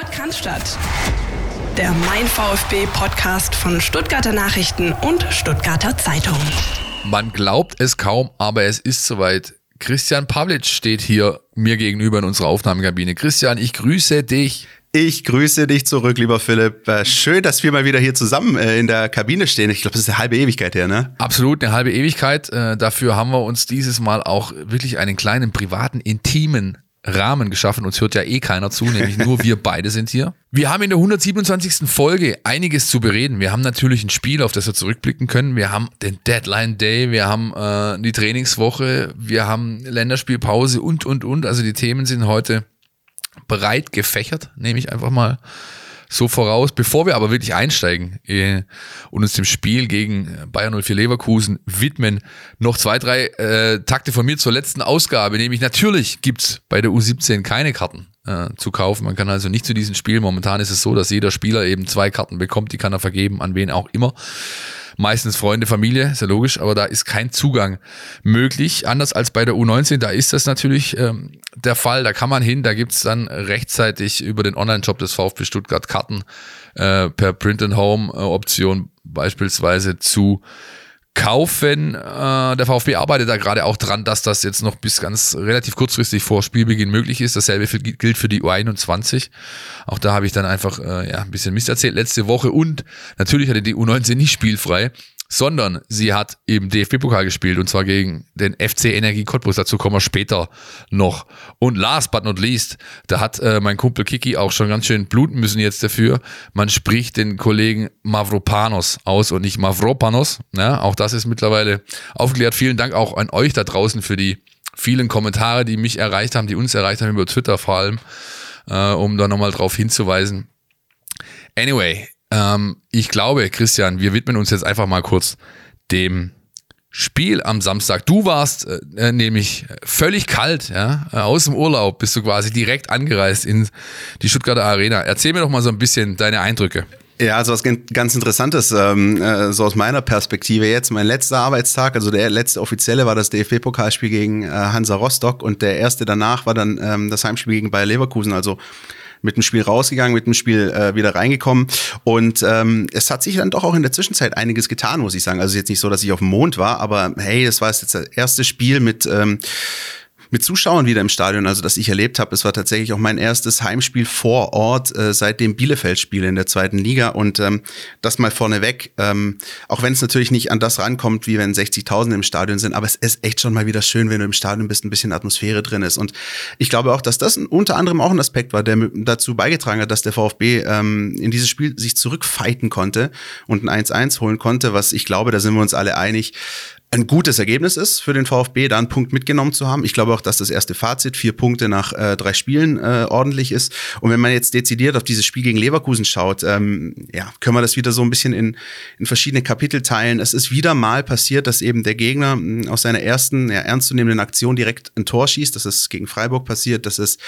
Podcast. Der Mein VfB Podcast von Stuttgarter Nachrichten und Stuttgarter Zeitung. Man glaubt es kaum, aber es ist soweit. Christian Pavlic steht hier mir gegenüber in unserer Aufnahmekabine. Christian, ich grüße dich. Ich grüße dich zurück, lieber Philipp. Äh, schön, dass wir mal wieder hier zusammen äh, in der Kabine stehen. Ich glaube, das ist eine halbe Ewigkeit her, ne? Absolut, eine halbe Ewigkeit. Äh, dafür haben wir uns dieses Mal auch wirklich einen kleinen privaten, intimen Rahmen geschaffen. Uns hört ja eh keiner zu, nämlich nur wir beide sind hier. Wir haben in der 127. Folge einiges zu bereden. Wir haben natürlich ein Spiel, auf das wir zurückblicken können. Wir haben den Deadline Day, wir haben äh, die Trainingswoche, wir haben Länderspielpause und, und, und. Also die Themen sind heute breit gefächert, nehme ich einfach mal so voraus. Bevor wir aber wirklich einsteigen äh, und uns dem Spiel gegen Bayern 04 Leverkusen widmen, noch zwei, drei äh, Takte von mir zur letzten Ausgabe. Nämlich natürlich gibt's bei der U17 keine Karten äh, zu kaufen. Man kann also nicht zu diesem Spiel. Momentan ist es so, dass jeder Spieler eben zwei Karten bekommt. Die kann er vergeben, an wen auch immer meistens Freunde, Familie, ist ja logisch, aber da ist kein Zugang möglich. Anders als bei der U19, da ist das natürlich ähm, der Fall. Da kann man hin, da gibt's dann rechtzeitig über den Online-Shop des VfB Stuttgart Karten äh, per Print-and-Home-Option beispielsweise zu kaufen. Äh, der VfB arbeitet da gerade auch dran, dass das jetzt noch bis ganz relativ kurzfristig vor Spielbeginn möglich ist. Dasselbe gilt für die U21. Auch da habe ich dann einfach äh, ja, ein bisschen Mist erzählt letzte Woche und natürlich hatte die U19 nicht spielfrei sondern sie hat eben DFB-Pokal gespielt und zwar gegen den FC Energie Cottbus. Dazu kommen wir später noch. Und last but not least, da hat äh, mein Kumpel Kiki auch schon ganz schön bluten müssen jetzt dafür. Man spricht den Kollegen Mavropanos aus und nicht Mavropanos. Ja, auch das ist mittlerweile aufgeklärt. Vielen Dank auch an euch da draußen für die vielen Kommentare, die mich erreicht haben, die uns erreicht haben über Twitter vor allem, äh, um da nochmal drauf hinzuweisen. Anyway, ähm, ich glaube, Christian, wir widmen uns jetzt einfach mal kurz dem Spiel am Samstag. Du warst äh, äh nämlich völlig kalt, ja, äh, aus dem Urlaub bist du quasi direkt angereist in die Stuttgarter Arena. Erzähl mir doch mal so ein bisschen deine Eindrücke. Ja, also was ganz Interessantes, ähm, äh, so aus meiner Perspektive jetzt. Mein letzter Arbeitstag, also der letzte offizielle war das DFB-Pokalspiel gegen äh, Hansa Rostock und der erste danach war dann ähm, das Heimspiel gegen Bayer Leverkusen. Also mit dem Spiel rausgegangen, mit dem Spiel äh, wieder reingekommen. Und ähm, es hat sich dann doch auch in der Zwischenzeit einiges getan, muss ich sagen. Also jetzt nicht so, dass ich auf dem Mond war, aber hey, das war jetzt das erste Spiel mit ähm, mit Zuschauern wieder im Stadion, also das ich erlebt habe. Es war tatsächlich auch mein erstes Heimspiel vor Ort äh, seit dem Bielefeld-Spiel in der zweiten Liga. Und ähm, das mal vorneweg, ähm, auch wenn es natürlich nicht an das rankommt, wie wenn 60.000 im Stadion sind, aber es ist echt schon mal wieder schön, wenn du im Stadion bist, ein bisschen Atmosphäre drin ist. Und ich glaube auch, dass das unter anderem auch ein Aspekt war, der dazu beigetragen hat, dass der VfB ähm, in dieses Spiel sich zurückfighten konnte und ein 1-1 holen konnte, was ich glaube, da sind wir uns alle einig, ein gutes Ergebnis ist für den VfB, da einen Punkt mitgenommen zu haben. Ich glaube auch, dass das erste Fazit, vier Punkte nach äh, drei Spielen, äh, ordentlich ist. Und wenn man jetzt dezidiert auf dieses Spiel gegen Leverkusen schaut, ähm, ja, können wir das wieder so ein bisschen in, in verschiedene Kapitel teilen. Es ist wieder mal passiert, dass eben der Gegner mh, aus seiner ersten ja, ernstzunehmenden Aktion direkt ein Tor schießt. Das ist gegen Freiburg passiert, das ist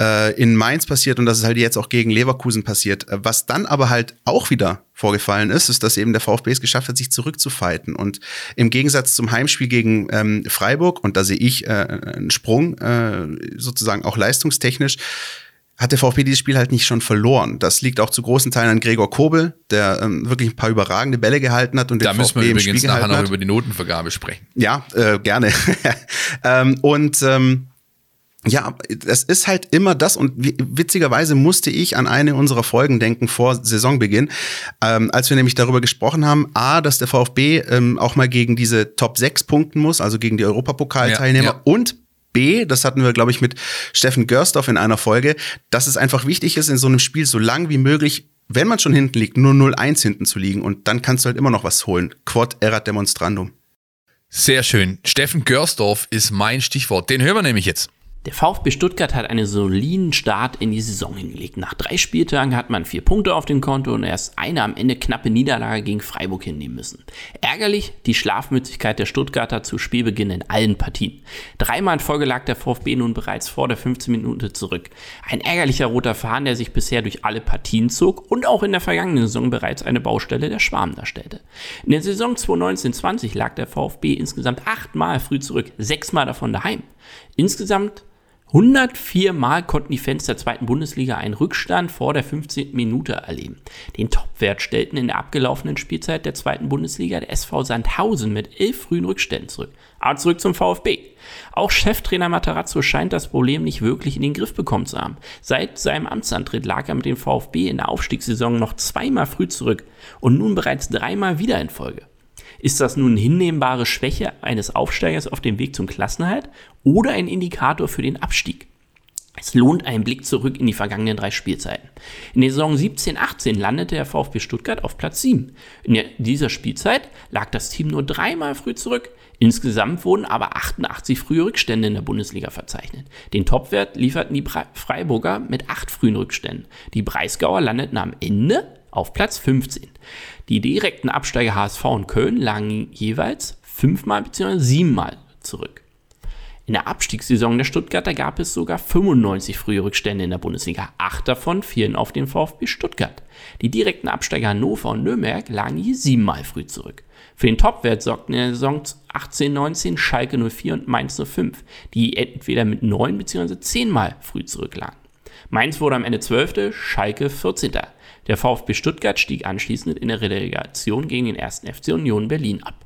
äh, in Mainz passiert und das ist halt jetzt auch gegen Leverkusen passiert. Äh, was dann aber halt auch wieder vorgefallen ist, ist, dass eben der VfB es geschafft hat, sich zurückzufighten. Und im Gegensatz zum Heimspiel gegen ähm, Freiburg, und da sehe ich äh, einen Sprung, äh, sozusagen auch leistungstechnisch, hat der VfB dieses Spiel halt nicht schon verloren. Das liegt auch zu großen Teilen an Gregor Kobel, der ähm, wirklich ein paar überragende Bälle gehalten hat und da den müssen VfB wir übrigens nachher noch hat. über die Notenvergabe sprechen. Ja, äh, gerne. ähm, und ähm, ja, es ist halt immer das und witzigerweise musste ich an eine unserer Folgen denken vor Saisonbeginn, ähm, als wir nämlich darüber gesprochen haben, a, dass der VfB ähm, auch mal gegen diese Top 6 punkten muss, also gegen die Europapokalteilnehmer ja, ja. und B, das hatten wir, glaube ich, mit Steffen Görsdorf in einer Folge, dass es einfach wichtig ist, in so einem Spiel so lang wie möglich, wenn man schon hinten liegt, nur 0-1 hinten zu liegen und dann kannst du halt immer noch was holen. Quod erat demonstrandum. Sehr schön. Steffen Görsdorf ist mein Stichwort. Den hören wir nämlich jetzt. Der VfB Stuttgart hat einen soliden Start in die Saison hingelegt. Nach drei Spieltagen hat man vier Punkte auf dem Konto und erst eine am Ende knappe Niederlage gegen Freiburg hinnehmen müssen. Ärgerlich die Schlafmützigkeit der Stuttgarter zu Spielbeginn in allen Partien. Dreimal in Folge lag der VfB nun bereits vor der 15 Minute zurück. Ein ärgerlicher roter Faden, der sich bisher durch alle Partien zog und auch in der vergangenen Saison bereits eine Baustelle der Schwarm darstellte. In der Saison 2019-20 lag der VfB insgesamt achtmal früh zurück, sechsmal davon daheim. Insgesamt 104 Mal konnten die Fans der zweiten Bundesliga einen Rückstand vor der 15. Minute erleben. Den Topwert stellten in der abgelaufenen Spielzeit der zweiten Bundesliga der SV Sandhausen mit elf frühen Rückständen zurück. Aber zurück zum VfB. Auch Cheftrainer Matarazzo scheint das Problem nicht wirklich in den Griff bekommen zu haben. Seit seinem Amtsantritt lag er mit dem VfB in der Aufstiegssaison noch zweimal früh zurück und nun bereits dreimal wieder in Folge. Ist das nun hinnehmbare Schwäche eines Aufsteigers auf dem Weg zum Klassenhalt oder ein Indikator für den Abstieg? Es lohnt einen Blick zurück in die vergangenen drei Spielzeiten. In der Saison 17-18 landete der VfB Stuttgart auf Platz 7. In dieser Spielzeit lag das Team nur dreimal früh zurück. Insgesamt wurden aber 88 frühe Rückstände in der Bundesliga verzeichnet. Den Topwert lieferten die Freiburger mit acht frühen Rückständen. Die Breisgauer landeten am Ende auf Platz 15. Die direkten Absteiger HSV und Köln lagen jeweils fünfmal bzw. siebenmal zurück. In der Abstiegssaison der Stuttgarter gab es sogar 95 frühe Rückstände in der Bundesliga. Acht davon fielen auf den VfB Stuttgart. Die direkten Absteiger Hannover und Nürnberg lagen hier siebenmal früh zurück. Für den Topwert sorgten in der Saison 18-19 Schalke 04 und Mainz 05, die entweder mit neun bzw. zehnmal früh zurücklagen. Mainz wurde am Ende 12., Schalke 14. Der VfB Stuttgart stieg anschließend in der Relegation gegen den 1. FC Union Berlin ab.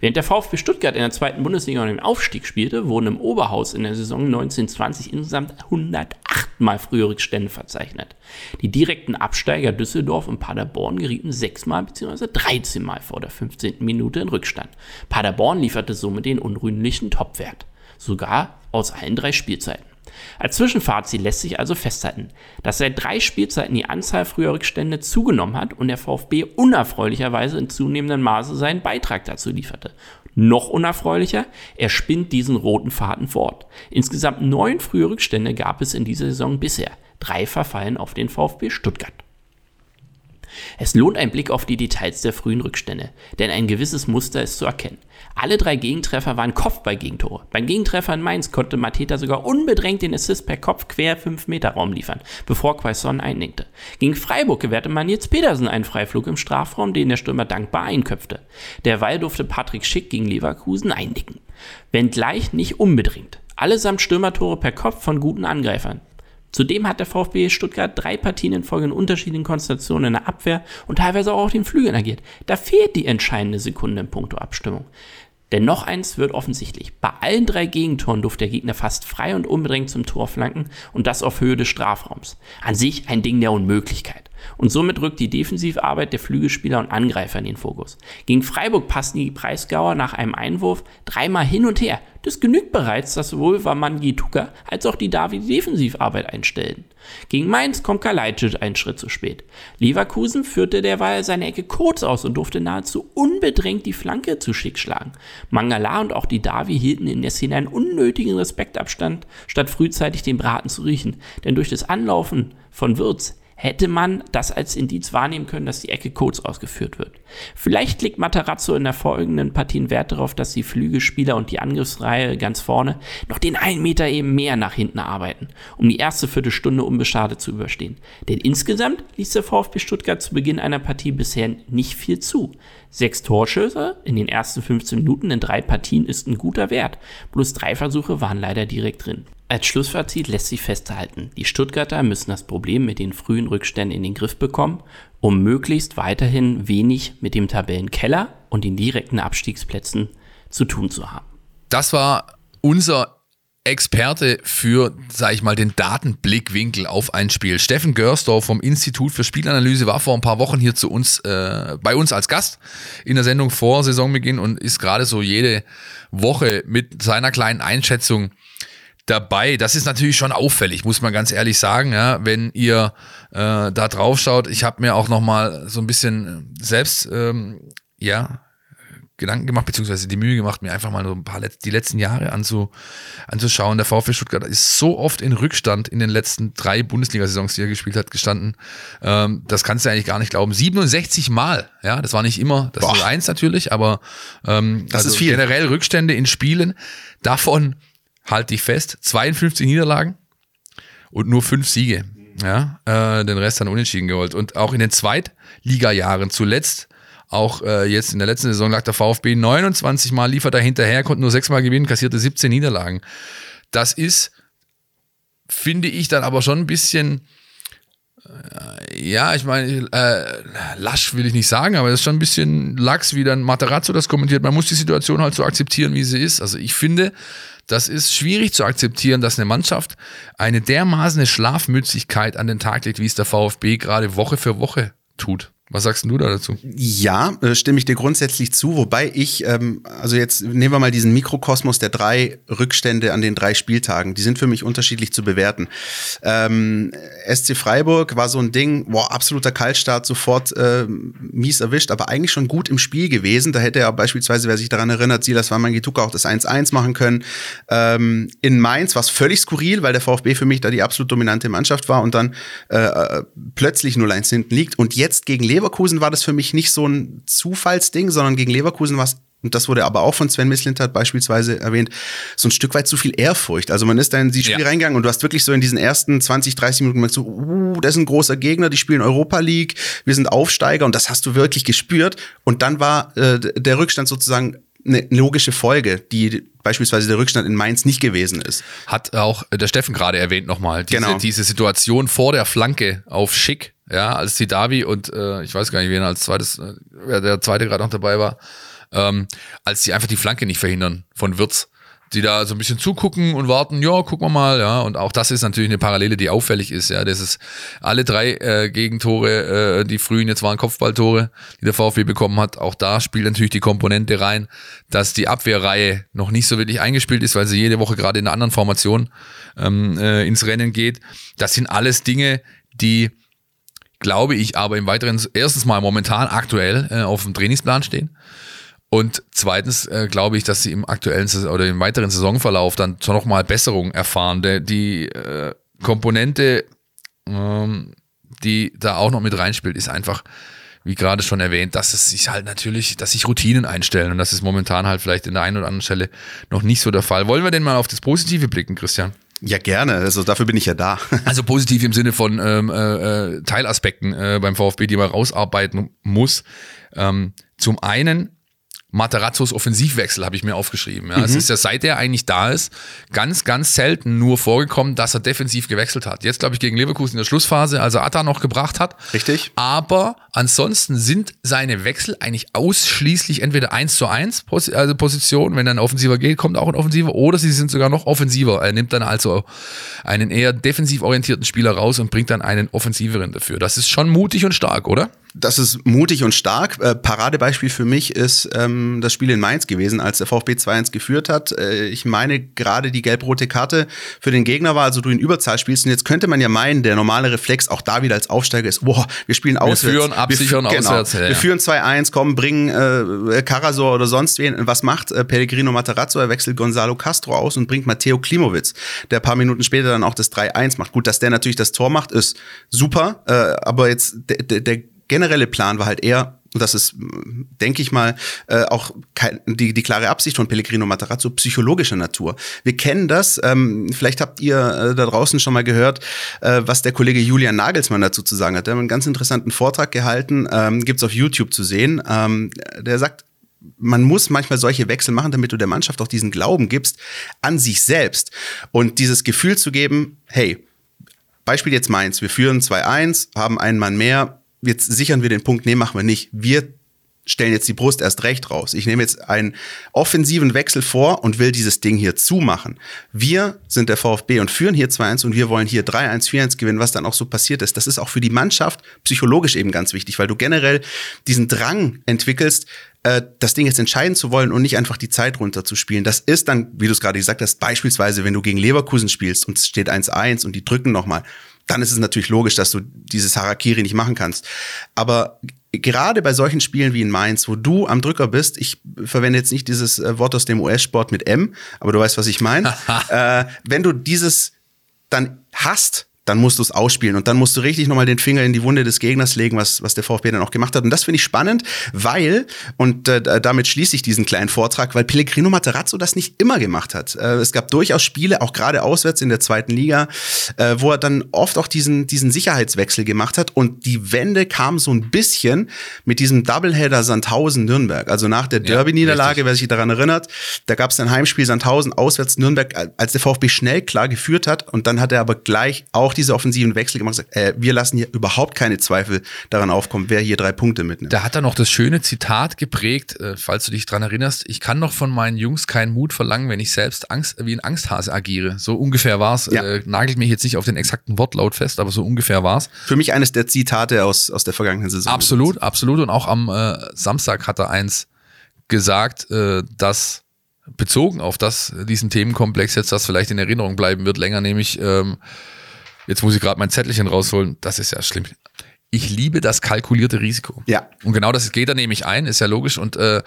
Während der VfB Stuttgart in der zweiten Bundesliga um den Aufstieg spielte, wurden im Oberhaus in der Saison 1920 insgesamt 108 Mal frühe Rückstände verzeichnet. Die direkten Absteiger Düsseldorf und Paderborn gerieten sechsmal bzw. 13 Mal vor der 15. Minute in Rückstand. Paderborn lieferte somit den unrühmlichen Topwert, sogar aus allen drei Spielzeiten. Als Zwischenfazit lässt sich also festhalten, dass seit drei Spielzeiten die Anzahl früher Rückstände zugenommen hat und der VfB unerfreulicherweise in zunehmendem Maße seinen Beitrag dazu lieferte. Noch unerfreulicher, er spinnt diesen roten Faden fort. Insgesamt neun frühe Rückstände gab es in dieser Saison bisher. Drei verfallen auf den VfB Stuttgart. Es lohnt ein Blick auf die Details der frühen Rückstände, denn ein gewisses Muster ist zu erkennen. Alle drei Gegentreffer waren Kopfball-Gegentore. Beim Gegentreffer in Mainz konnte Mateta sogar unbedrängt den Assist per Kopf quer 5-Meter-Raum liefern, bevor Quaison einnickte. Gegen Freiburg gewährte man jetzt Petersen einen Freiflug im Strafraum, den der Stürmer dankbar einköpfte. Derweil durfte Patrick Schick gegen Leverkusen einnicken. Wenngleich nicht unbedingt. Allesamt Stürmertore per Kopf von guten Angreifern. Zudem hat der VfB Stuttgart drei Partien in Folge in unterschiedlichen Konstellationen in der Abwehr und teilweise auch auf den Flügeln agiert. Da fehlt die entscheidende Sekunde in puncto Abstimmung. Denn noch eins wird offensichtlich. Bei allen drei Gegentoren durfte der Gegner fast frei und unbedingt zum Tor flanken und das auf Höhe des Strafraums. An sich ein Ding der Unmöglichkeit. Und somit rückt die Defensivarbeit der Flügelspieler und Angreifer in den Fokus. Gegen Freiburg passen die Preisgauer nach einem Einwurf dreimal hin und her. Das genügt bereits, dass sowohl Wamangi Tuka als auch die David Defensivarbeit einstellen. Gegen Mainz kommt Kalajdzic einen Schritt zu spät. Leverkusen führte derweil seine Ecke kurz aus und durfte nahezu unbedrängt die Flanke zu schick schlagen. Mangala und auch die Davi hielten in der Szene einen unnötigen Respektabstand, statt frühzeitig den Braten zu riechen. Denn durch das Anlaufen von Wirtz hätte man das als Indiz wahrnehmen können, dass die Ecke kurz ausgeführt wird. Vielleicht legt Matarazzo in der folgenden Partien Wert darauf, dass die Flügelspieler und die Angriffsreihe ganz vorne noch den einen Meter eben mehr nach hinten arbeiten, um die erste Viertelstunde unbeschadet zu überstehen. Denn insgesamt ließ der VfB Stuttgart zu Beginn einer Partie bisher nicht viel zu. Sechs Torschüsse in den ersten 15 Minuten in drei Partien ist ein guter Wert. Bloß drei Versuche waren leider direkt drin. Als Schlussfazit lässt sich festhalten, die Stuttgarter müssen das Problem mit den frühen Rückständen in den Griff bekommen, um möglichst weiterhin wenig mit dem Tabellenkeller und den direkten Abstiegsplätzen zu tun zu haben. Das war unser Experte für, sag ich mal, den Datenblickwinkel auf ein Spiel. Steffen Görsdorf vom Institut für Spielanalyse war vor ein paar Wochen hier zu uns, äh, bei uns als Gast in der Sendung vor Saisonbeginn und ist gerade so jede Woche mit seiner kleinen Einschätzung dabei. Das ist natürlich schon auffällig, muss man ganz ehrlich sagen, ja, wenn ihr äh, da drauf schaut. Ich habe mir auch noch mal so ein bisschen selbst ähm, ja Gedanken gemacht, beziehungsweise die Mühe gemacht, mir einfach mal so ein paar Let die letzten Jahre anzu anzuschauen. Der VfB Stuttgart ist so oft in Rückstand in den letzten drei Bundesliga-Saisons, die er gespielt hat, gestanden. Ähm, das kannst du eigentlich gar nicht glauben. 67 Mal, ja, das war nicht immer das Boah. 1 natürlich, aber ähm, das also ist viel. generell Rückstände in Spielen. Davon halte ich fest, 52 Niederlagen und nur fünf Siege. Ja, äh, den Rest dann unentschieden geholt. Und auch in den Zweitliga-Jahren zuletzt, auch äh, jetzt in der letzten Saison lag der VfB 29 Mal, liefert er hinterher, konnte nur sechs Mal gewinnen, kassierte 17 Niederlagen. Das ist finde ich dann aber schon ein bisschen, äh, ja, ich meine, äh, lasch will ich nicht sagen, aber das ist schon ein bisschen lax, wie dann Materazzo das kommentiert. Man muss die Situation halt so akzeptieren, wie sie ist. Also ich finde, das ist schwierig zu akzeptieren, dass eine Mannschaft eine dermaßen Schlafmützigkeit an den Tag legt, wie es der VfB gerade Woche für Woche tut. Was sagst du da dazu? Ja, äh, stimme ich dir grundsätzlich zu, wobei ich, ähm, also jetzt nehmen wir mal diesen Mikrokosmos der drei Rückstände an den drei Spieltagen, die sind für mich unterschiedlich zu bewerten. Ähm, SC Freiburg war so ein Ding, boah, absoluter Kaltstart, sofort äh, mies erwischt, aber eigentlich schon gut im Spiel gewesen. Da hätte er beispielsweise, wer sich daran erinnert, Silas Wamangituka auch das 1-1 machen können. Ähm, in Mainz war es völlig skurril, weil der VfB für mich da die absolut dominante Mannschaft war und dann äh, äh plötzlich 0-1 hinten liegt und jetzt gegen Leverkusen Leverkusen war das für mich nicht so ein Zufallsding, sondern gegen Leverkusen war es und das wurde aber auch von Sven Mislintat beispielsweise erwähnt, so ein Stück weit zu viel Ehrfurcht. Also man ist da in die Spiel ja. reingegangen und du hast wirklich so in diesen ersten 20, 30 Minuten gemerkt, so, uh, das ist ein großer Gegner, die spielen Europa League, wir sind Aufsteiger und das hast du wirklich gespürt. Und dann war äh, der Rückstand sozusagen eine logische Folge, die beispielsweise der Rückstand in Mainz nicht gewesen ist. Hat auch der Steffen gerade erwähnt nochmal, diese, genau. diese Situation vor der Flanke auf Schick, ja, als die Davi und äh, ich weiß gar nicht, wen als zweites, äh, wer der zweite gerade noch dabei war, ähm, als die einfach die Flanke nicht verhindern von Wirtz die da so ein bisschen zugucken und warten, ja, gucken wir mal, ja. Und auch das ist natürlich eine Parallele, die auffällig ist, ja. Das ist alle drei äh, Gegentore, äh, die frühen jetzt waren Kopfballtore, die der VfB bekommen hat. Auch da spielt natürlich die Komponente rein, dass die Abwehrreihe noch nicht so wirklich eingespielt ist, weil sie jede Woche gerade in einer anderen Formation ähm, äh, ins Rennen geht. Das sind alles Dinge, die glaube ich aber im weiteren, erstens mal momentan aktuell äh, auf dem Trainingsplan stehen und zweitens äh, glaube ich, dass sie im aktuellen oder im weiteren Saisonverlauf dann noch mal Besserung erfahren. Der, die äh, Komponente, ähm, die da auch noch mit reinspielt, ist einfach, wie gerade schon erwähnt, dass es sich halt natürlich, dass sich Routinen einstellen und das ist momentan halt vielleicht in der einen oder anderen Stelle noch nicht so der Fall. Wollen wir denn mal auf das Positive blicken, Christian? Ja, gerne. Also dafür bin ich ja da. also positiv im Sinne von ähm, äh, äh, Teilaspekten äh, beim VfB, die man rausarbeiten muss. Ähm, zum einen Materazzos Offensivwechsel habe ich mir aufgeschrieben. Ja. Mhm. Es ist ja seit er eigentlich da ist, ganz, ganz selten nur vorgekommen, dass er defensiv gewechselt hat. Jetzt glaube ich gegen Leverkusen in der Schlussphase, als er Atta noch gebracht hat. Richtig. Aber ansonsten sind seine Wechsel eigentlich ausschließlich entweder eins zu eins also Position, wenn ein Offensiver geht, kommt auch ein Offensiver, oder sie sind sogar noch offensiver. Er nimmt dann also einen eher defensiv orientierten Spieler raus und bringt dann einen offensiveren dafür. Das ist schon mutig und stark, oder? Das ist mutig und stark. Äh, Paradebeispiel für mich ist ähm, das Spiel in Mainz gewesen, als der VfB 2-1 geführt hat. Äh, ich meine, gerade die gelb-rote Karte für den Gegner war, also du in Überzahl spielst. Und jetzt könnte man ja meinen, der normale Reflex auch da wieder als Aufsteiger ist, boah, wir spielen auswärts. Wir führen, absichern wir, genau, auswärts. Ja, wir führen 2-1, kommen, bringen äh, Karasor oder sonst wen. Was macht äh, Pellegrino Matarazzo? Er wechselt Gonzalo Castro aus und bringt Matteo Klimowitz, der paar Minuten später dann auch das 3-1 macht. Gut, dass der natürlich das Tor macht, ist super. Äh, aber jetzt der, der generelle Plan war halt eher, und das ist, denke ich mal, äh, auch die, die klare Absicht von Pellegrino Matarazzo psychologischer Natur. Wir kennen das, ähm, vielleicht habt ihr äh, da draußen schon mal gehört, äh, was der Kollege Julian Nagelsmann dazu zu sagen hat. Der hat einen ganz interessanten Vortrag gehalten, ähm, gibt's auf YouTube zu sehen. Ähm, der sagt, man muss manchmal solche Wechsel machen, damit du der Mannschaft auch diesen Glauben gibst an sich selbst und dieses Gefühl zu geben, hey, Beispiel jetzt Mainz, wir führen 2-1, haben einen Mann mehr, jetzt sichern wir den Punkt, nee, machen wir nicht. Wir stellen jetzt die Brust erst recht raus. Ich nehme jetzt einen offensiven Wechsel vor und will dieses Ding hier zumachen. Wir sind der VfB und führen hier 2-1 und wir wollen hier 3-1, 4-1 gewinnen, was dann auch so passiert ist. Das ist auch für die Mannschaft psychologisch eben ganz wichtig, weil du generell diesen Drang entwickelst, äh, das Ding jetzt entscheiden zu wollen und nicht einfach die Zeit runterzuspielen. Das ist dann, wie du es gerade gesagt hast, beispielsweise, wenn du gegen Leverkusen spielst und es steht 1-1 und die drücken nochmal dann ist es natürlich logisch, dass du dieses Harakiri nicht machen kannst. Aber gerade bei solchen Spielen wie in Mainz, wo du am Drücker bist, ich verwende jetzt nicht dieses äh, Wort aus dem US-Sport mit M, aber du weißt, was ich meine. äh, wenn du dieses dann hast, dann musst du es ausspielen und dann musst du richtig nochmal den Finger in die Wunde des Gegners legen, was, was der VfB dann auch gemacht hat. Und das finde ich spannend, weil, und äh, damit schließe ich diesen kleinen Vortrag, weil Pellegrino Materazzo das nicht immer gemacht hat. Äh, es gab durchaus Spiele, auch gerade auswärts in der zweiten Liga, äh, wo er dann oft auch diesen, diesen Sicherheitswechsel gemacht hat und die Wende kam so ein bisschen mit diesem Doubleheader Sandhausen-Nürnberg. Also nach der Derby-Niederlage, wer sich daran erinnert, da gab es ein Heimspiel Sandhausen, auswärts Nürnberg, als der VfB schnell klar geführt hat und dann hat er aber gleich auch diese offensiven Wechsel gemacht äh, wir lassen hier überhaupt keine Zweifel daran aufkommen, wer hier drei Punkte mitnimmt. Da hat er noch das schöne Zitat geprägt, äh, falls du dich dran erinnerst, ich kann noch von meinen Jungs keinen Mut verlangen, wenn ich selbst Angst, wie ein Angsthase agiere. So ungefähr war's. Ja. Äh, nagelt mich jetzt nicht auf den exakten Wortlaut fest, aber so ungefähr war's. Für mich eines der Zitate aus, aus der vergangenen Saison. Absolut, absolut. Und auch am äh, Samstag hat er eins gesagt, äh, dass bezogen auf das, diesen Themenkomplex jetzt das vielleicht in Erinnerung bleiben wird, länger nämlich, ähm, jetzt muss ich gerade mein Zettelchen rausholen, das ist ja schlimm. Ich liebe das kalkulierte Risiko. Ja. Und genau das geht da nämlich ein, ist ja logisch. Und äh,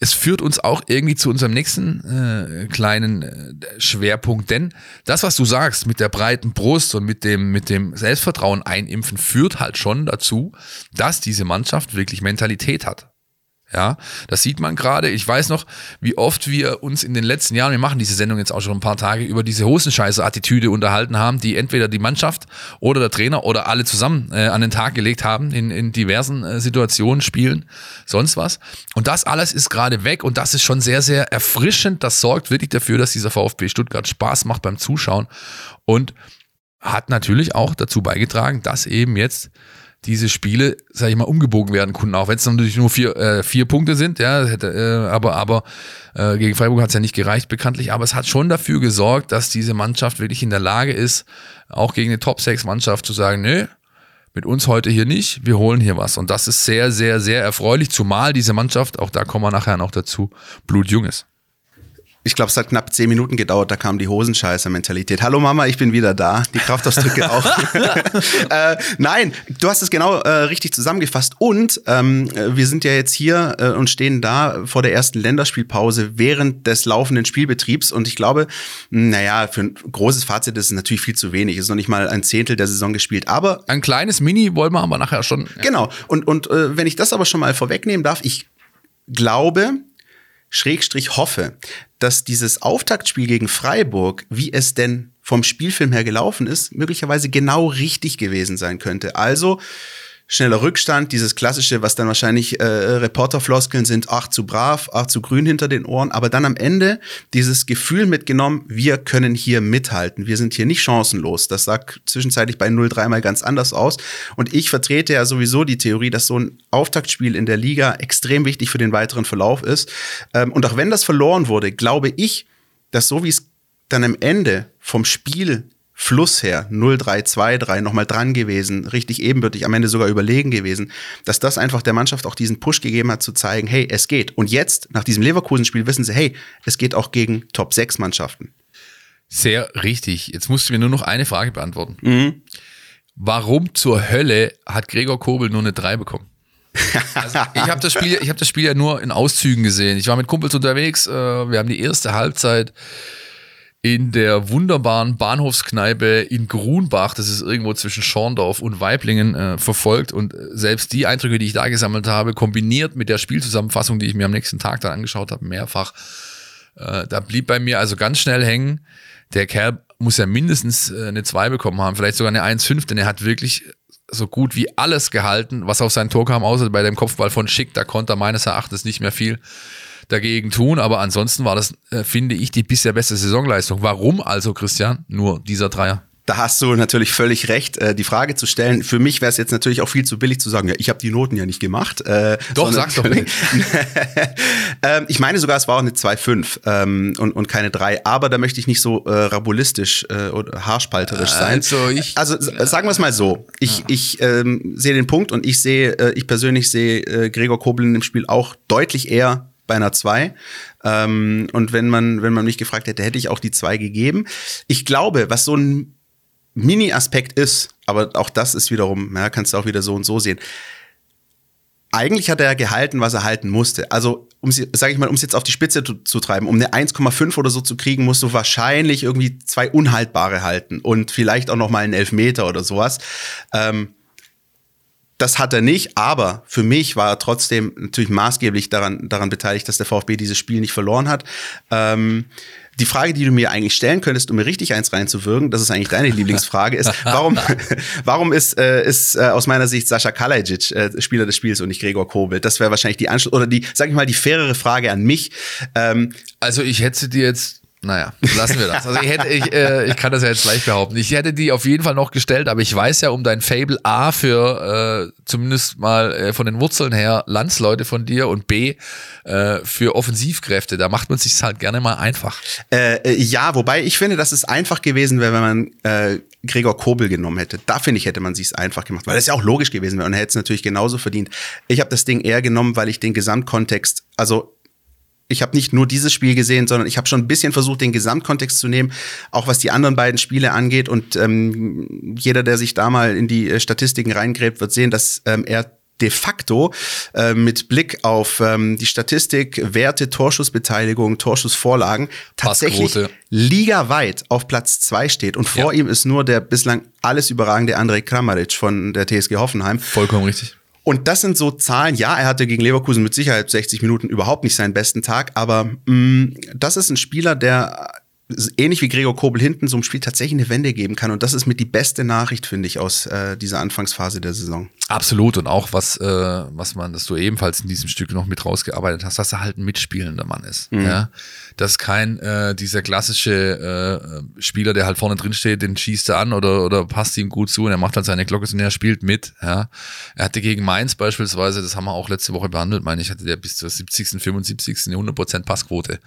es führt uns auch irgendwie zu unserem nächsten äh, kleinen äh, Schwerpunkt. Denn das, was du sagst, mit der breiten Brust und mit dem, mit dem Selbstvertrauen einimpfen, führt halt schon dazu, dass diese Mannschaft wirklich Mentalität hat. Ja, das sieht man gerade. Ich weiß noch, wie oft wir uns in den letzten Jahren, wir machen diese Sendung jetzt auch schon ein paar Tage, über diese Hosenscheiße-Attitüde unterhalten haben, die entweder die Mannschaft oder der Trainer oder alle zusammen äh, an den Tag gelegt haben in, in diversen äh, Situationen, Spielen, sonst was. Und das alles ist gerade weg und das ist schon sehr, sehr erfrischend. Das sorgt wirklich dafür, dass dieser VfB Stuttgart Spaß macht beim Zuschauen und hat natürlich auch dazu beigetragen, dass eben jetzt diese Spiele, sage ich mal, umgebogen werden konnten, auch wenn es natürlich nur vier, äh, vier Punkte sind, ja, hätte, äh, aber, aber äh, gegen Freiburg hat es ja nicht gereicht, bekanntlich, aber es hat schon dafür gesorgt, dass diese Mannschaft wirklich in der Lage ist, auch gegen eine Top-6-Mannschaft zu sagen, nö, mit uns heute hier nicht, wir holen hier was. Und das ist sehr, sehr, sehr erfreulich, zumal diese Mannschaft, auch da kommen wir nachher noch dazu, blutjung ist. Ich glaube, es hat knapp zehn Minuten gedauert, da kam die Hosenscheißer-Mentalität. Hallo Mama, ich bin wieder da. Die Kraftausdrücke auch. äh, nein, du hast es genau äh, richtig zusammengefasst. Und ähm, wir sind ja jetzt hier äh, und stehen da vor der ersten Länderspielpause während des laufenden Spielbetriebs. Und ich glaube, naja, für ein großes Fazit ist es natürlich viel zu wenig. Es ist noch nicht mal ein Zehntel der Saison gespielt. Aber Ein kleines Mini wollen wir aber nachher schon. Genau. Und, und äh, wenn ich das aber schon mal vorwegnehmen darf, ich glaube, Schrägstrich hoffe, dass dieses Auftaktspiel gegen Freiburg, wie es denn vom Spielfilm her gelaufen ist, möglicherweise genau richtig gewesen sein könnte. Also schneller Rückstand, dieses klassische, was dann wahrscheinlich äh, Reporterfloskeln sind, ach zu brav, ach zu grün hinter den Ohren, aber dann am Ende dieses Gefühl mitgenommen, wir können hier mithalten, wir sind hier nicht chancenlos. Das sagt zwischenzeitlich bei 0-3 mal ganz anders aus. Und ich vertrete ja sowieso die Theorie, dass so ein Auftaktspiel in der Liga extrem wichtig für den weiteren Verlauf ist. Ähm, und auch wenn das verloren wurde, glaube ich, dass so wie es dann am Ende vom Spiel Fluss her, 0-3, 2-3, nochmal dran gewesen, richtig ebenbürtig, am Ende sogar überlegen gewesen, dass das einfach der Mannschaft auch diesen Push gegeben hat, zu zeigen, hey, es geht. Und jetzt, nach diesem Leverkusen-Spiel, wissen sie, hey, es geht auch gegen Top-6-Mannschaften. Sehr richtig. Jetzt musst du mir nur noch eine Frage beantworten. Warum zur Hölle hat Gregor Kobel nur eine 3 bekommen? Also ich habe das, Spiel, ich hab das Spiel ja nur in Auszügen gesehen. Ich war mit Kumpels unterwegs. Äh, wir haben die erste Halbzeit in der wunderbaren Bahnhofskneipe in Grunbach, das ist irgendwo zwischen Schorndorf und Weiblingen, äh, verfolgt. Und äh, selbst die Eindrücke, die ich da gesammelt habe, kombiniert mit der Spielzusammenfassung, die ich mir am nächsten Tag dann angeschaut habe, mehrfach, äh, da blieb bei mir also ganz schnell hängen, der Kerl muss ja mindestens äh, eine 2 bekommen haben, vielleicht sogar eine 1,5, denn er hat wirklich so gut wie alles gehalten, was auf sein Tor kam, außer bei dem Kopfball von Schick, da konnte er meines Erachtens nicht mehr viel dagegen tun, aber ansonsten war das, äh, finde ich, die bisher beste Saisonleistung. Warum also, Christian, nur dieser Dreier? Da hast du natürlich völlig recht, äh, die Frage zu stellen. Für mich wäre es jetzt natürlich auch viel zu billig zu sagen, ja, ich habe die Noten ja nicht gemacht. Äh, Doch, sag's doch nicht. ähm, ich meine sogar, es war auch eine 2,5 ähm, und, und keine 3. Aber da möchte ich nicht so äh, rabulistisch äh, oder haarspalterisch sein. Also ich- also sagen wir es mal so. Ich, ich ähm, sehe den Punkt und ich sehe, äh, ich persönlich sehe äh, Gregor Kobel in dem Spiel auch deutlich eher bei einer 2. Ähm, und wenn man, wenn man mich gefragt hätte, hätte ich auch die 2 gegeben. Ich glaube, was so ein Mini-Aspekt ist, aber auch das ist wiederum, ja, kannst du auch wieder so und so sehen. eigentlich hat er gehalten, was er halten musste. Also, um sage ich mal, um es jetzt auf die Spitze zu, zu treiben, um eine 1,5 oder so zu kriegen, musst du wahrscheinlich irgendwie zwei unhaltbare halten und vielleicht auch noch mal einen Elfmeter oder sowas. Ähm, das hat er nicht, aber für mich war er trotzdem natürlich maßgeblich daran, daran beteiligt, dass der VfB dieses Spiel nicht verloren hat. Ähm, die Frage, die du mir eigentlich stellen könntest, um mir richtig eins reinzuwirken, das ist eigentlich deine Lieblingsfrage, ist, warum, warum ist, äh, ist äh, aus meiner Sicht Sascha Kalajic äh, Spieler des Spiels und nicht Gregor Kobel? Das wäre wahrscheinlich die Anschluss oder die, sag ich mal, die fairere Frage an mich. Ähm, also ich hätte dir jetzt naja, lassen wir das. Also ich, hätte, ich, äh, ich kann das ja jetzt gleich behaupten. Ich hätte die auf jeden Fall noch gestellt, aber ich weiß ja um dein Fable A für äh, zumindest mal äh, von den Wurzeln her Landsleute von dir und B äh, für Offensivkräfte. Da macht man sich halt gerne mal einfach. Äh, äh, ja, wobei ich finde, dass es einfach gewesen wäre, wenn man äh, Gregor Kobel genommen hätte. Da finde ich, hätte man sich einfach gemacht, weil das ja auch logisch gewesen wäre und er hätte es natürlich genauso verdient. Ich habe das Ding eher genommen, weil ich den Gesamtkontext, also ich habe nicht nur dieses Spiel gesehen, sondern ich habe schon ein bisschen versucht, den Gesamtkontext zu nehmen, auch was die anderen beiden Spiele angeht. Und ähm, jeder, der sich da mal in die äh, Statistiken reingräbt, wird sehen, dass ähm, er de facto äh, mit Blick auf ähm, die Statistik, Werte, Torschussbeteiligung, Torschussvorlagen tatsächlich ligaweit auf Platz zwei steht. Und vor ja. ihm ist nur der bislang alles überragende André Kramaric von der TSG Hoffenheim. Vollkommen richtig. Und das sind so Zahlen, ja, er hatte gegen Leverkusen mit Sicherheit 60 Minuten überhaupt nicht seinen besten Tag, aber mh, mm, das ist ein Spieler, der ähnlich wie Gregor Kobel hinten so einem Spiel tatsächlich eine Wende geben kann. Und das ist mit die beste Nachricht, finde ich, aus äh, dieser Anfangsphase der Saison. Absolut. Und auch was, äh, was man, dass du ebenfalls in diesem Stück noch mit rausgearbeitet hast, dass er halt ein mitspielender Mann ist. Mhm. Ja? Dass kein äh, dieser klassische äh, Spieler, der halt vorne drin steht, den schießt er an oder, oder passt ihm gut zu und er macht halt seine Glocke und er spielt mit. Ja? Er hatte gegen Mainz beispielsweise, das haben wir auch letzte Woche behandelt, meine ich, hatte der bis zur 70., 75. eine 100% Passquote.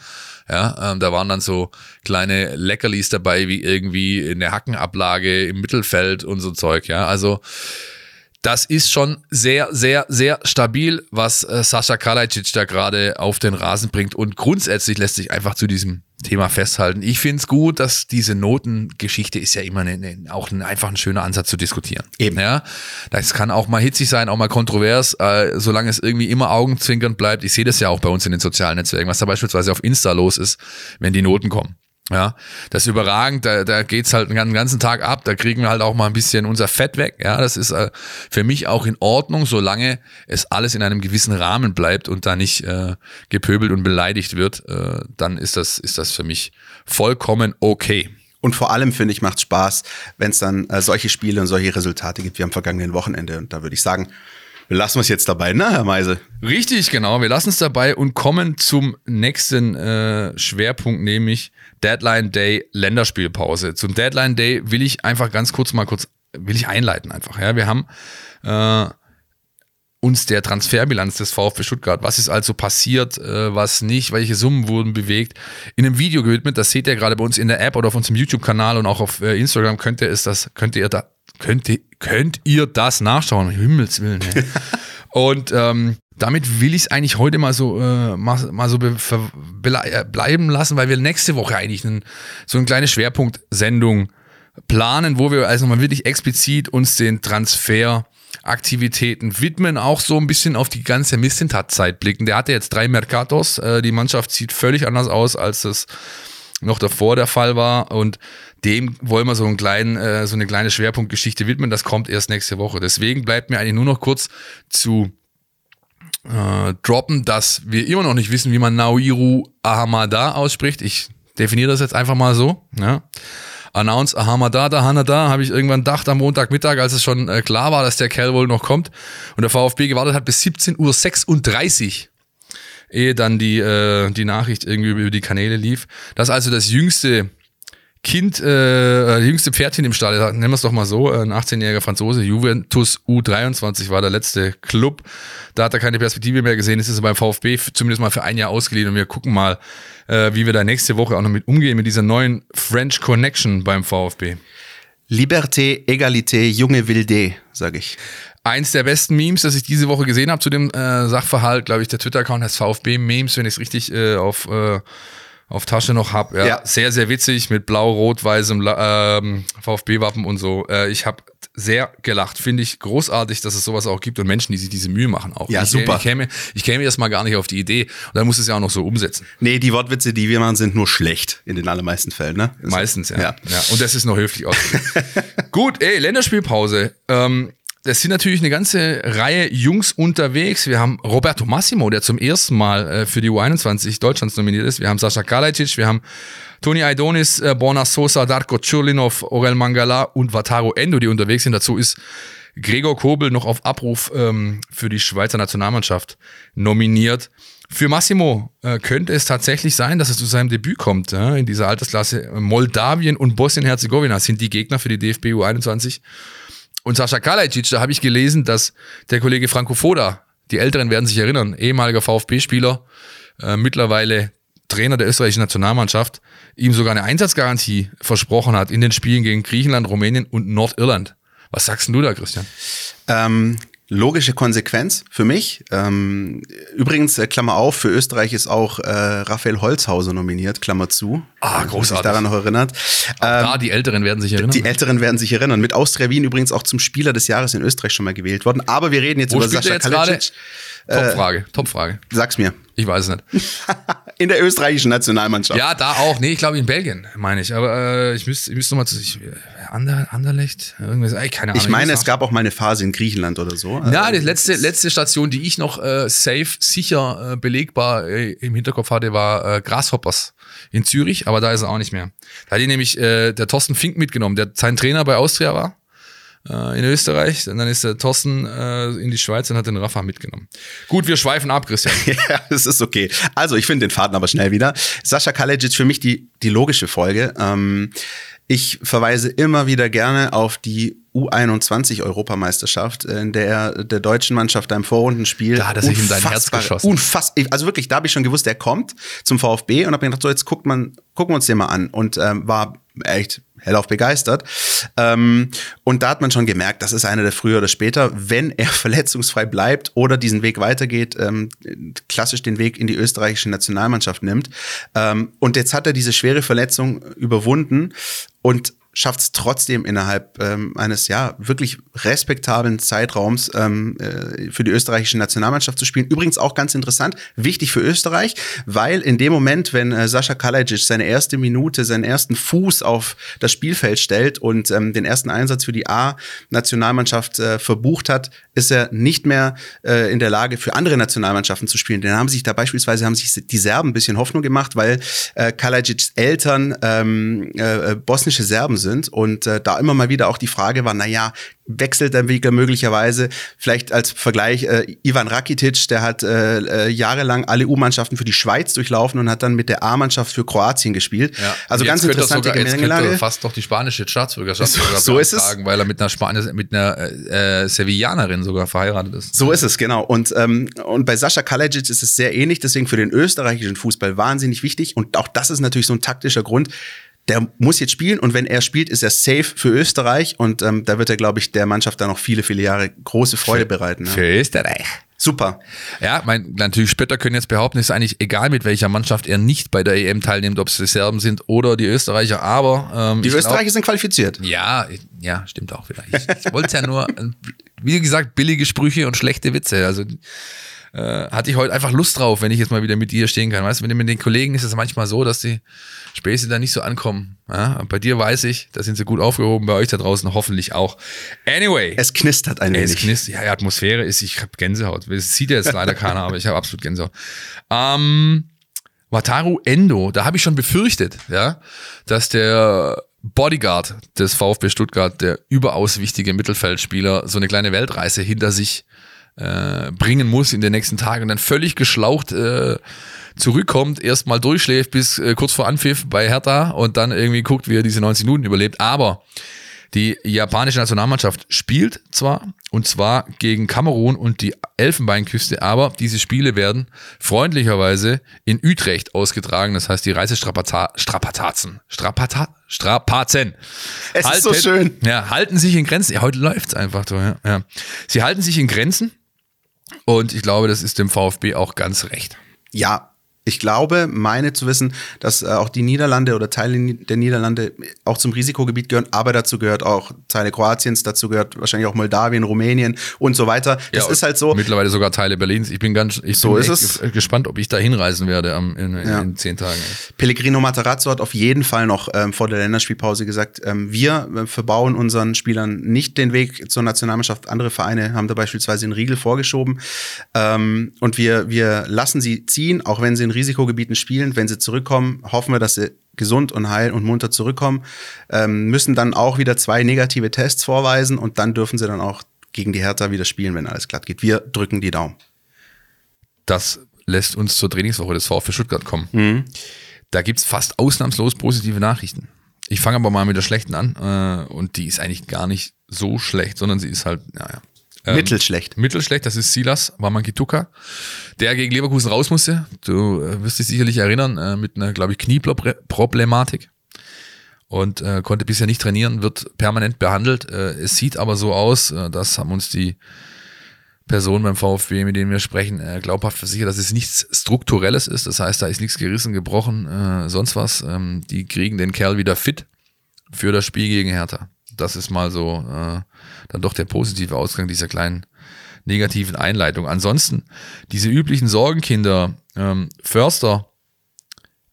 Ja, ähm, da waren dann so kleine Leckerlis dabei, wie irgendwie eine Hackenablage im Mittelfeld und so Zeug. Ja, also das ist schon sehr, sehr, sehr stabil, was äh, Sascha Kalajdzic da gerade auf den Rasen bringt. Und grundsätzlich lässt sich einfach zu diesem Thema festhalten. Ich finde es gut, dass diese Notengeschichte ist ja immer eine, eine, auch ein, einfach ein schöner Ansatz zu diskutieren. Eben. Ja, das kann auch mal hitzig sein, auch mal kontrovers, äh, solange es irgendwie immer augenzwinkernd bleibt. Ich sehe das ja auch bei uns in den sozialen Netzwerken, was da beispielsweise auf Insta los ist, wenn die Noten kommen. Ja, das ist überragend, da, da geht's halt den ganzen Tag ab, da kriegen wir halt auch mal ein bisschen unser Fett weg. Ja, das ist äh, für mich auch in Ordnung, solange es alles in einem gewissen Rahmen bleibt und da nicht äh, gepöbelt und beleidigt wird, äh, dann ist das, ist das für mich vollkommen okay. Und vor allem, finde ich, macht Spaß, wenn es dann äh, solche Spiele und solche Resultate gibt wie am vergangenen Wochenende. Und da würde ich sagen, wir lassen es jetzt dabei, ne, Herr Meise? Richtig, genau. Wir lassen es dabei und kommen zum nächsten äh, Schwerpunkt, nämlich Deadline Day Länderspielpause. Zum Deadline Day will ich einfach ganz kurz mal kurz, will ich einleiten einfach. Ja, wir haben äh, uns der Transferbilanz des VfB Stuttgart, was ist also passiert, äh, was nicht, welche Summen wurden bewegt, in einem Video gewidmet. Das seht ihr gerade bei uns in der App oder auf unserem YouTube-Kanal und auch auf äh, Instagram könnt ihr es das, könnt ihr da könnt ihr, könnt ihr das nachschauen, um Himmels Willen. und ähm, damit will ich es eigentlich heute mal so, äh, mal, mal so be, be, bleiben lassen, weil wir nächste Woche eigentlich einen, so eine kleine Schwerpunktsendung planen, wo wir also mal wirklich explizit uns den Transferaktivitäten widmen, auch so ein bisschen auf die ganze Missentat-Zeit blicken. Der hatte jetzt drei Mercatos, äh, die Mannschaft sieht völlig anders aus, als es noch davor der Fall war und dem wollen wir so, einen kleinen, äh, so eine kleine Schwerpunktgeschichte widmen. Das kommt erst nächste Woche. Deswegen bleibt mir eigentlich nur noch kurz zu äh, droppen, dass wir immer noch nicht wissen, wie man Naoiru Ahamada ausspricht. Ich definiere das jetzt einfach mal so. Ja. Announce Ahamada, da Hanada, habe ich irgendwann gedacht am Montagmittag, als es schon äh, klar war, dass der Kerl wohl noch kommt und der VfB gewartet hat bis 17.36 Uhr ehe dann die, äh, die Nachricht irgendwie über die Kanäle lief. Das ist also das jüngste Kind, äh, jüngste Pferdchen im Stall, nennen wir es doch mal so, ein 18-jähriger Franzose, Juventus U23 war der letzte Club. Da hat er keine Perspektive mehr gesehen, ist es beim VfB zumindest mal für ein Jahr ausgeliehen und wir gucken mal, äh, wie wir da nächste Woche auch noch mit umgehen, mit dieser neuen French Connection beim VfB. Liberté, Egalité, junge Wilde, sage ich. Eins der besten Memes, das ich diese Woche gesehen habe zu dem äh, Sachverhalt, glaube ich, der Twitter-Account heißt VfB Memes, wenn ich es richtig äh, auf äh, auf Tasche noch hab. Ja, ja. Sehr, sehr witzig mit blau-rot-weißem ähm, VfB-Wappen und so. Äh, ich habe sehr gelacht. Finde ich großartig, dass es sowas auch gibt und Menschen, die sich diese Mühe machen auch. Ja, ich, super. Ich käme, ich käme erst mal gar nicht auf die Idee. Und dann muss es ja auch noch so umsetzen. Nee, die Wortwitze, die wir machen, sind nur schlecht in den allermeisten Fällen, ne? Also, Meistens, ja. Ja. ja. Und das ist noch höflich ausgedrückt. Gut, ey, Länderspielpause. Ähm, es sind natürlich eine ganze Reihe Jungs unterwegs. Wir haben Roberto Massimo, der zum ersten Mal äh, für die U21 Deutschlands nominiert ist. Wir haben Sascha Kalajdzic, wir haben Toni Aidonis, äh, Borna Sosa, Darko Churlinov, Orel Mangala und Wataru Endo, die unterwegs sind. Dazu ist Gregor Kobel noch auf Abruf ähm, für die Schweizer Nationalmannschaft nominiert. Für Massimo äh, könnte es tatsächlich sein, dass es zu seinem Debüt kommt ja, in dieser Altersklasse. Moldawien und Bosnien-Herzegowina sind die Gegner für die DFB U21. Und Sascha Kalajdzic, da habe ich gelesen, dass der Kollege Franco Foda, die Älteren werden sich erinnern, ehemaliger VfB-Spieler, äh, mittlerweile Trainer der österreichischen Nationalmannschaft, ihm sogar eine Einsatzgarantie versprochen hat in den Spielen gegen Griechenland, Rumänien und Nordirland. Was sagst denn du da, Christian? Ähm, logische Konsequenz für mich. Ähm, übrigens, äh, Klammer auf, für Österreich ist auch äh, Raphael Holzhauser nominiert, Klammer zu. Ah, man sich großartig. daran noch erinnert. da, die Älteren werden sich erinnern. Ähm, Die Älteren werden sich erinnern. Mit Austria Wien übrigens auch zum Spieler des Jahres in Österreich schon mal gewählt worden. Aber wir reden jetzt Wo über er Sascha jetzt gerade? Kalajdzic. Topfrage, Topfrage. Sag's mir. Ich weiß es nicht. In der österreichischen Nationalmannschaft. Ja, da auch. Nee, ich glaube in Belgien, meine ich. Aber äh, ich müsste ich müsste nochmal zu sich. Ander, Anderlecht? Irgendwas, ey, keine Ahnung. Ich meine, es gab auch mal eine Phase in Griechenland oder so. Also, Ja, die letzte, letzte Station, die ich noch äh, safe, sicher, äh, belegbar äh, im Hinterkopf hatte, war äh, Grasshoppers in Zürich, aber da ist er auch nicht mehr. Da hat ihn nämlich äh, der Thorsten Fink mitgenommen, der sein Trainer bei Austria war äh, in Österreich. Und dann ist der Thorsten äh, in die Schweiz und hat den Rafa mitgenommen. Gut, wir schweifen ab, Christian. Ja, das ist okay. Also, ich finde den Faden aber schnell wieder. Sascha Kalajdzic für mich die, die logische Folge. Ähm, ich verweise immer wieder gerne auf die U21-Europameisterschaft, in der er der deutschen Mannschaft ein Vorrundenspiel. Da hat er sich in sein Herz geschossen. Unfassbar. Also wirklich, da habe ich schon gewusst, der kommt zum VfB und habe mir gedacht, so jetzt guckt man, gucken wir uns den mal an. Und ähm, war echt hellauf begeistert. Ähm, und da hat man schon gemerkt, das ist einer, der früher oder später, wenn er verletzungsfrei bleibt oder diesen Weg weitergeht, ähm, klassisch den Weg in die österreichische Nationalmannschaft nimmt. Ähm, und jetzt hat er diese schwere Verletzung überwunden und schafft es trotzdem innerhalb ähm, eines ja wirklich respektablen Zeitraums ähm, äh, für die österreichische Nationalmannschaft zu spielen. Übrigens auch ganz interessant, wichtig für Österreich, weil in dem Moment, wenn äh, Sascha Kalajdzic seine erste Minute, seinen ersten Fuß auf das Spielfeld stellt und ähm, den ersten Einsatz für die A-Nationalmannschaft äh, verbucht hat, ist er nicht mehr äh, in der Lage, für andere Nationalmannschaften zu spielen. Denn haben sich da beispielsweise haben sich die Serben ein bisschen Hoffnung gemacht, weil äh, Kalajdzics Eltern ähm, äh, bosnische Serben sind und äh, da immer mal wieder auch die Frage war, na ja, wechselt der Weg möglicherweise vielleicht als Vergleich äh, Ivan Rakitic, der hat äh, äh, jahrelang alle U-Mannschaften für die Schweiz durchlaufen und hat dann mit der A-Mannschaft für Kroatien gespielt. Also Und ganz jetzt er interessante sogar, jetzt könnte Gemengelage. fast doch die spanische Staatsbürgerschaft So- so ist es. weil er mit einer Spanis, mit einer äh, äh, Sevillanerin sogar verheiratet ist. So ist es, genau. Und, ähm, und bei Sascha Kalajdzic ist es sehr ähnlich, deswegen für den österreichischen Fußball wahnsinnig wichtig. Und auch das ist natürlich so ein taktischer Grund. Der muss jetzt spielen und wenn er spielt, ist er safe für Österreich und ähm, da wird er, glaube ich, der Mannschaft dann noch viele, viele Jahre große Freude bereiten. Ja. Für Österreich. Super. Ja, mein, natürlich Spötter können jetzt behaupten, es ist eigentlich egal, mit welcher Mannschaft er nicht bei der EM teilnimmt, ob es die Serben sind oder die Österreicher, aber ähm, Die ich Österreicher sind qualifiziert. Glaub, ja, ja, stimmt auch wieder. Ich, ich wollte ja nur, äh, wie gesagt, billige Sprüche und schlechte Witze. Also äh, hatte ich heute einfach Lust drauf, wenn ich jetzt mal wieder mit dir stehen kann. Weißt du, mit, mit den Kollegen ist es manchmal so, dass die Späße da nicht so ankommen. Ja? Bei dir weiß ich, da sind sie gut aufgehoben, bei euch da draußen hoffentlich auch. Anyway. Es knistert ein Es wenig. knistert, ja, die Atmosphäre ist, ich habe Gänsehaut. Das sieht ja jetzt leider keiner, aber ich habe absolut Gänsehaut. Ähm, Wataru Endo, da habe ich schon befürchtet, ja, dass der Bodyguard des VfB Stuttgart, der überaus wichtige Mittelfeldspieler, so eine kleine Weltreise hinter sich äh, bringen muss in den nächsten Tagen und dann völlig geschlaucht äh, zurückkommt, erstmal durchschläft bis äh, kurz vor Anpfiff bei Hertha und dann irgendwie guckt, wie er diese 90 Minuten überlebt. Aber die japanische Nationalmannschaft spielt zwar, und zwar gegen Kamerun und die Elfenbeinküste, aber diese Spiele werden freundlicherweise in Utrecht ausgetragen. Das heißt, die Reisestrapazen, Strapata, Strapazen. Es ist so schön. Ja, halten sich in Grenzen. Ja, heute läuft's einfach so, ja, ja. Sie halten sich in Grenzen und ich glaube, das ist dem VfB auch ganz recht. Ja, Ich glaube, meine zu wissen, dass äh, auch die Niederlande oder Teile der Niederlande auch zum Risikogebiet gehören, aber dazu gehört auch Teile Kroatiens, dazu gehört wahrscheinlich auch Moldawien, Rumänien und so weiter. Das Ja, ist halt so. Mittlerweile sogar Teile Berlins. Ich bin ganz, ich So bin ist es. ge- gespannt, ob ich da hinreisen werde am, in, in, Ja. in zehn Tagen. Pellegrino Matarazzo hat auf jeden Fall noch ähm, vor der Länderspielpause gesagt, ähm, wir äh, verbauen unseren Spielern nicht den Weg zur Nationalmannschaft. Andere Vereine haben da beispielsweise einen Riegel vorgeschoben. Ähm, und wir, wir lassen sie ziehen, auch wenn sie in Risikogebieten spielen. Wenn sie zurückkommen, hoffen wir, dass sie gesund und heil und munter zurückkommen. Ähm, müssen dann auch wieder zwei negative Tests vorweisen und dann dürfen sie dann auch gegen die Hertha wieder spielen, wenn alles glatt geht. Wir drücken die Daumen. Das lässt uns zur Trainingswoche des VfB Stuttgart kommen. Da gibt's fast ausnahmslos positive Nachrichten. Ich fange aber mal mit der schlechten an äh, und die ist eigentlich gar nicht so schlecht, sondern sie ist halt, naja. Ähm, Mittelschlecht. Mittelschlecht, das ist Silas Wamangituka, der gegen Leverkusen raus musste. Du äh, wirst dich sicherlich erinnern, äh, mit einer, glaube ich, Knieproblematik. Und äh, konnte bisher nicht trainieren, wird permanent behandelt. Äh, es sieht aber so aus, äh, das haben uns die Personen beim VfB, mit denen wir sprechen, äh, glaubhaft versichert, dass es nichts Strukturelles ist. Das heißt, da ist nichts gerissen, gebrochen, sonst was. Ähm, die kriegen den Kerl wieder fit für das Spiel gegen Hertha. Das ist mal so äh, dann doch der positive Ausgang dieser kleinen negativen Einleitung. Ansonsten diese üblichen Sorgenkinder, ähm, Förster,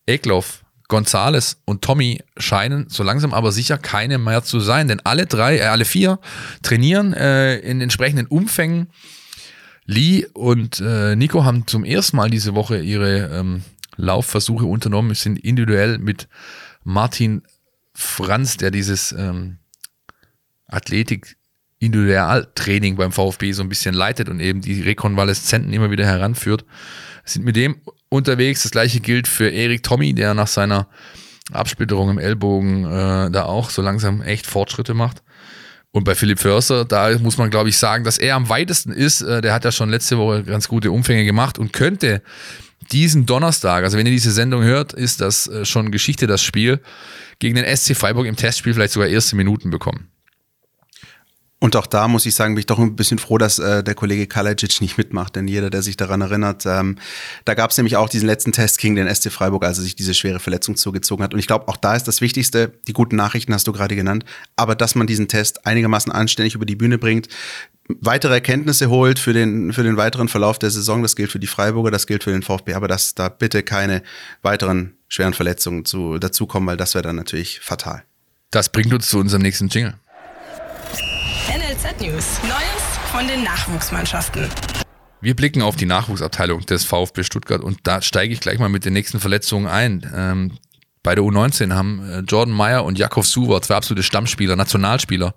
Ekloff, Gonzales und Tommy scheinen so langsam aber sicher keine mehr zu sein, denn alle drei, äh, alle vier trainieren äh, in entsprechenden Umfängen. Lee und äh, Nico haben zum ersten Mal diese Woche ihre ähm, Laufversuche unternommen, sind individuell mit Martin Franz, der dieses ähm, Athletik Individualtraining beim VfB so ein bisschen leitet und eben die Rekonvaleszenten immer wieder heranführt, sind mit dem unterwegs. Das gleiche gilt für Erik Tommy, der nach seiner Absplitterung im Ellbogen äh, da auch so langsam echt Fortschritte macht. Und bei Philipp Förster, da muss man, glaube ich, sagen, dass er am weitesten ist. Äh, der hat ja schon letzte Woche ganz gute Umfänge gemacht und könnte diesen Donnerstag, also wenn ihr diese Sendung hört, ist das äh, schon Geschichte, das Spiel, gegen den SC Freiburg im Testspiel vielleicht sogar erste Minuten bekommen. Und auch da muss ich sagen, bin ich doch ein bisschen froh, dass äh, der Kollege Kalajic nicht mitmacht, denn jeder, der sich daran erinnert, ähm, da gab es nämlich auch diesen letzten Test gegen den SC Freiburg, als er sich diese schwere Verletzung zugezogen hat. Und ich glaube, auch da ist das Wichtigste, die guten Nachrichten hast du gerade genannt, aber dass man diesen Test einigermaßen anständig über die Bühne bringt, weitere Erkenntnisse holt für den, für den weiteren Verlauf der Saison. Das gilt für die Freiburger, das gilt für den VfB, aber dass da bitte keine weiteren schweren Verletzungen zu, dazukommen, weil das wäre dann natürlich fatal. Das bringt uns zu unserem nächsten Jingle. News. Neues von den Nachwuchsmannschaften. Wir blicken auf die Nachwuchsabteilung des VfB Stuttgart und da steige ich gleich mal mit den nächsten Verletzungen ein. Ähm, bei der U19 haben äh, Jordan Meyer und Jakov Suwer, zwei absolute Stammspieler, Nationalspieler,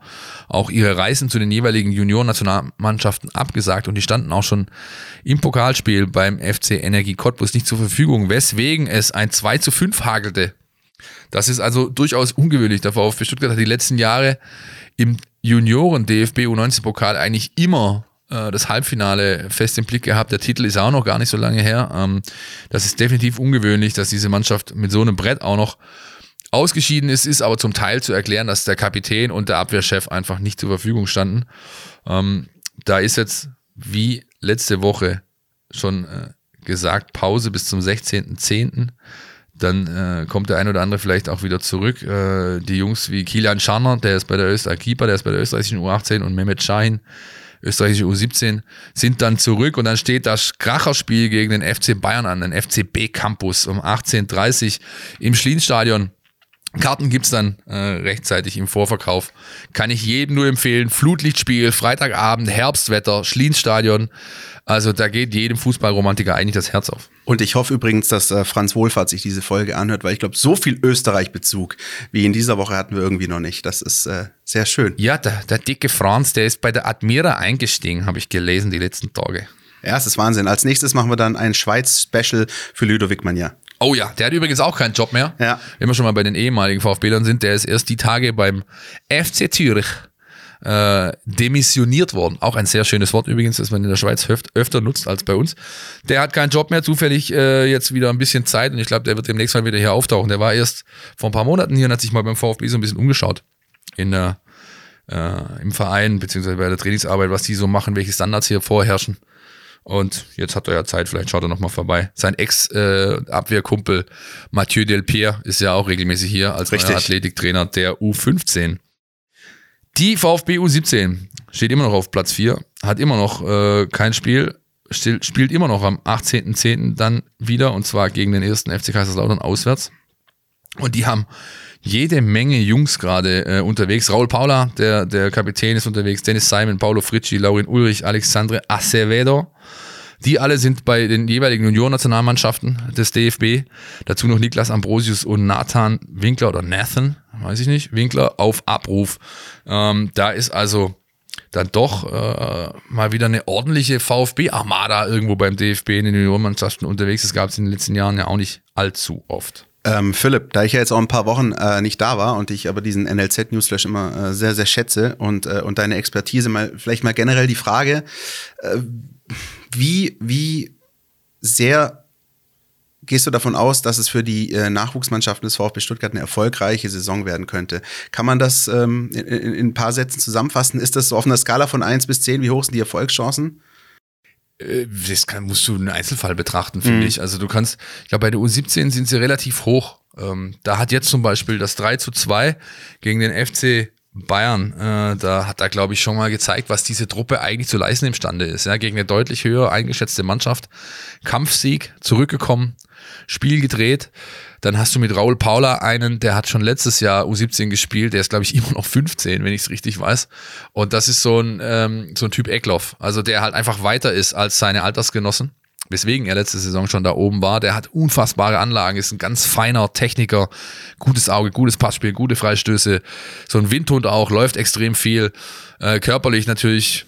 auch ihre Reisen zu den jeweiligen Junioren-Nationalmannschaften abgesagt und die standen auch schon im Pokalspiel beim FC Energie Cottbus nicht zur Verfügung, weswegen es ein 2 zu 5 hagelte. Das ist also durchaus ungewöhnlich. Der VfB Stuttgart hat die letzten Jahre im Junioren-DFB U19-Pokal eigentlich immer äh, das Halbfinale fest im Blick gehabt. Der Titel ist auch noch gar nicht so lange her. Ähm, das ist definitiv ungewöhnlich, dass diese Mannschaft mit so einem Brett auch noch ausgeschieden ist, ist aber zum Teil zu erklären, dass der Kapitän und der Abwehrchef einfach nicht zur Verfügung standen. Ähm, da ist jetzt wie letzte Woche schon äh, gesagt, Pause bis zum 16.10. Dann äh, kommt der ein oder andere vielleicht auch wieder zurück. Äh, die Jungs wie Kilian Scharner, der ist bei der Öster Keeper, der ist bei der österreichischen U18 und Mehmet Shahin, österreichische U17, sind dann zurück und dann steht das Kracherspiel gegen den FC Bayern an, den FCB Campus um 18.30 im Schlienstadion. Karten gibt's dann äh, rechtzeitig im Vorverkauf. Kann ich jedem nur empfehlen. Flutlichtspiel, Freitagabend, Herbstwetter, Schlienstadion. Also da geht jedem Fußballromantiker eigentlich das Herz auf. Und ich hoffe übrigens, dass äh, Franz Wohlfahrt sich diese Folge anhört, weil ich glaube, so viel Österreich-Bezug wie in dieser Woche hatten wir irgendwie noch nicht. Das ist äh, sehr schön. Ja, der, der dicke Franz, der ist bei der Admira eingestiegen, habe ich gelesen die letzten Tage. Ja, es ist Wahnsinn. Als nächstes machen wir dann ein Schweiz-Special für Ludovic Magna. Oh ja, der hat übrigens auch keinen Job mehr. Ja. Wenn wir schon mal bei den ehemaligen VfB-Lern sind, der ist erst die Tage beim FC Zürich äh, demissioniert worden. Auch ein sehr schönes Wort übrigens, das man in der Schweiz öf öfter nutzt als bei uns. Der hat keinen Job mehr, zufällig äh, jetzt wieder ein bisschen Zeit und ich glaube, der wird demnächst mal wieder hier auftauchen. Der war erst vor ein paar Monaten hier und hat sich mal beim VfB so ein bisschen umgeschaut in der, äh, im Verein, beziehungsweise bei der Trainingsarbeit, was die so machen, welche Standards hier vorherrschen. Und jetzt hat er ja Zeit, vielleicht schaut er nochmal vorbei. Sein Ex-Abwehrkumpel äh, Mathieu Delpierre ist ja auch regelmäßig hier als Athletiktrainer der U15. Die VfB U17 steht immer noch auf Platz 4, hat immer noch äh, kein Spiel, spielt immer noch am 18.10. dann wieder und zwar gegen den ersten FC Kaiserslautern auswärts. Und die haben jede Menge Jungs gerade äh, unterwegs. Raul Paula, der, der Kapitän, ist unterwegs. Dennis Simon, Paulo Fritschi, Laurin Ulrich, Alexandre Acevedo. Die alle sind bei den jeweiligen Junior-Nationalmannschaften des DFB. Dazu noch Niklas Ambrosius und Nathan Winkler oder Nathan, weiß ich nicht, Winkler auf Abruf. Ähm, da ist also dann doch äh, mal wieder eine ordentliche VfB-Armada irgendwo beim DFB in den Juniormannschaften unterwegs. Das gab es in den letzten Jahren ja auch nicht allzu oft. Ähm, Philipp, da ich ja jetzt auch ein paar Wochen äh, nicht da war und ich aber diesen NLZ-Newsflash immer äh, sehr, sehr schätze und, äh, und deine Expertise, mal vielleicht mal generell die Frage, äh, wie, wie sehr gehst du davon aus, dass es für die äh, Nachwuchsmannschaften des VfB Stuttgart eine erfolgreiche Saison werden könnte? Kann man das ähm, in, in, in ein paar Sätzen zusammenfassen? Ist das so auf einer Skala von 1 bis 10? Wie hoch sind die Erfolgschancen? Äh, Das kann, musst du einen Einzelfall betrachten, finde ich. Also du kannst, ich glaube, bei der U17 sind sie relativ hoch. Ähm, da hat jetzt zum Beispiel das 3 zu 2 gegen den FC Bayern, äh, da hat er, glaube ich, schon mal gezeigt, was diese Truppe eigentlich zu leisten imstande ist. Ja, gegen eine deutlich höher eingeschätzte Mannschaft. Kampfsieg, zurückgekommen, Spiel gedreht. Dann hast du mit Raul Paula einen, der hat schon letztes Jahr U17 gespielt, der ist, glaube ich, immer noch 15, wenn ich es richtig weiß. Und das ist so ein, ähm, so ein Typ Eckloff, also der halt einfach weiter ist als seine Altersgenossen. Weswegen er letzte Saison schon da oben war. Der hat unfassbare Anlagen, ist ein ganz feiner Techniker, gutes Auge, gutes Passspiel, gute Freistöße. So ein Windhund auch, läuft extrem viel. Äh, körperlich natürlich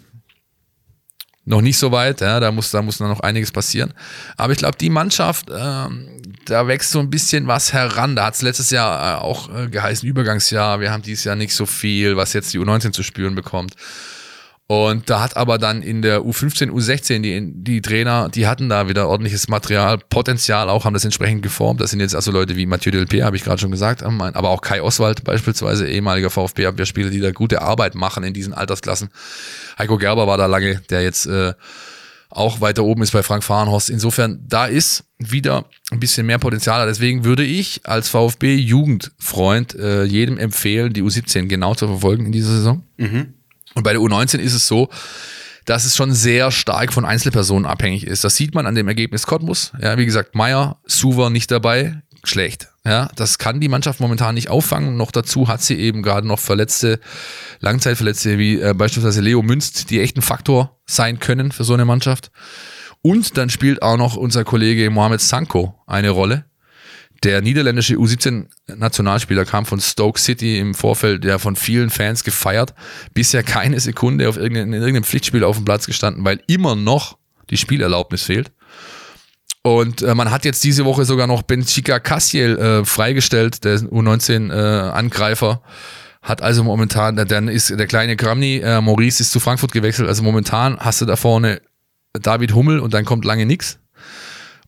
noch nicht so weit, ja, da muss, da muss noch einiges passieren. Aber ich glaube, die Mannschaft, ähm, da wächst so ein bisschen was heran. Da hat es letztes Jahr äh, auch äh, geheißen Übergangsjahr. Wir haben dieses Jahr nicht so viel, was jetzt die U19 zu spüren bekommt. Und da hat aber dann in der U15, U16 die, die Trainer, die hatten da wieder ordentliches Material, Potenzial auch, haben das entsprechend geformt. Das sind jetzt also Leute wie Mathieu Delpierre, habe ich gerade schon gesagt, aber auch Kai Oswald beispielsweise, ehemaliger VfB-Abwehrspieler, die da gute Arbeit machen in diesen Altersklassen. Heiko Gerber war da lange, der jetzt äh, auch weiter oben ist bei Frank Fahrenhorst. Insofern, da ist wieder ein bisschen mehr Potenzial. Deswegen würde ich als VfB-Jugendfreund äh, jedem empfehlen, die U17 genau zu verfolgen in dieser Saison. Mhm. Und bei der U19 ist es so, dass es schon sehr stark von Einzelpersonen abhängig ist. Das sieht man an dem Ergebnis Cottbus. Ja, wie gesagt, Meier, Suver nicht dabei, schlecht. Ja, das kann die Mannschaft momentan nicht auffangen. Noch dazu hat sie eben gerade noch Verletzte, Langzeitverletzte wie äh, beispielsweise Leo Münst, die echt ein Faktor sein können für so eine Mannschaft. Und dann spielt auch noch unser Kollege Mohamed Sanko eine Rolle. Der niederländische U17-Nationalspieler kam von Stoke City im Vorfeld, der von vielen Fans gefeiert. Bisher keine Sekunde auf irgendein, in irgendeinem Pflichtspiel auf dem Platz gestanden, weil immer noch die Spielerlaubnis fehlt. Und äh, man hat jetzt diese Woche sogar noch Benchika Cassiel äh, freigestellt, der U19-Angreifer. Äh, hat also momentan, dann ist der kleine Kramny, äh, Maurice ist zu Frankfurt gewechselt. Also momentan hast du da vorne David Hummel und dann kommt lange nix.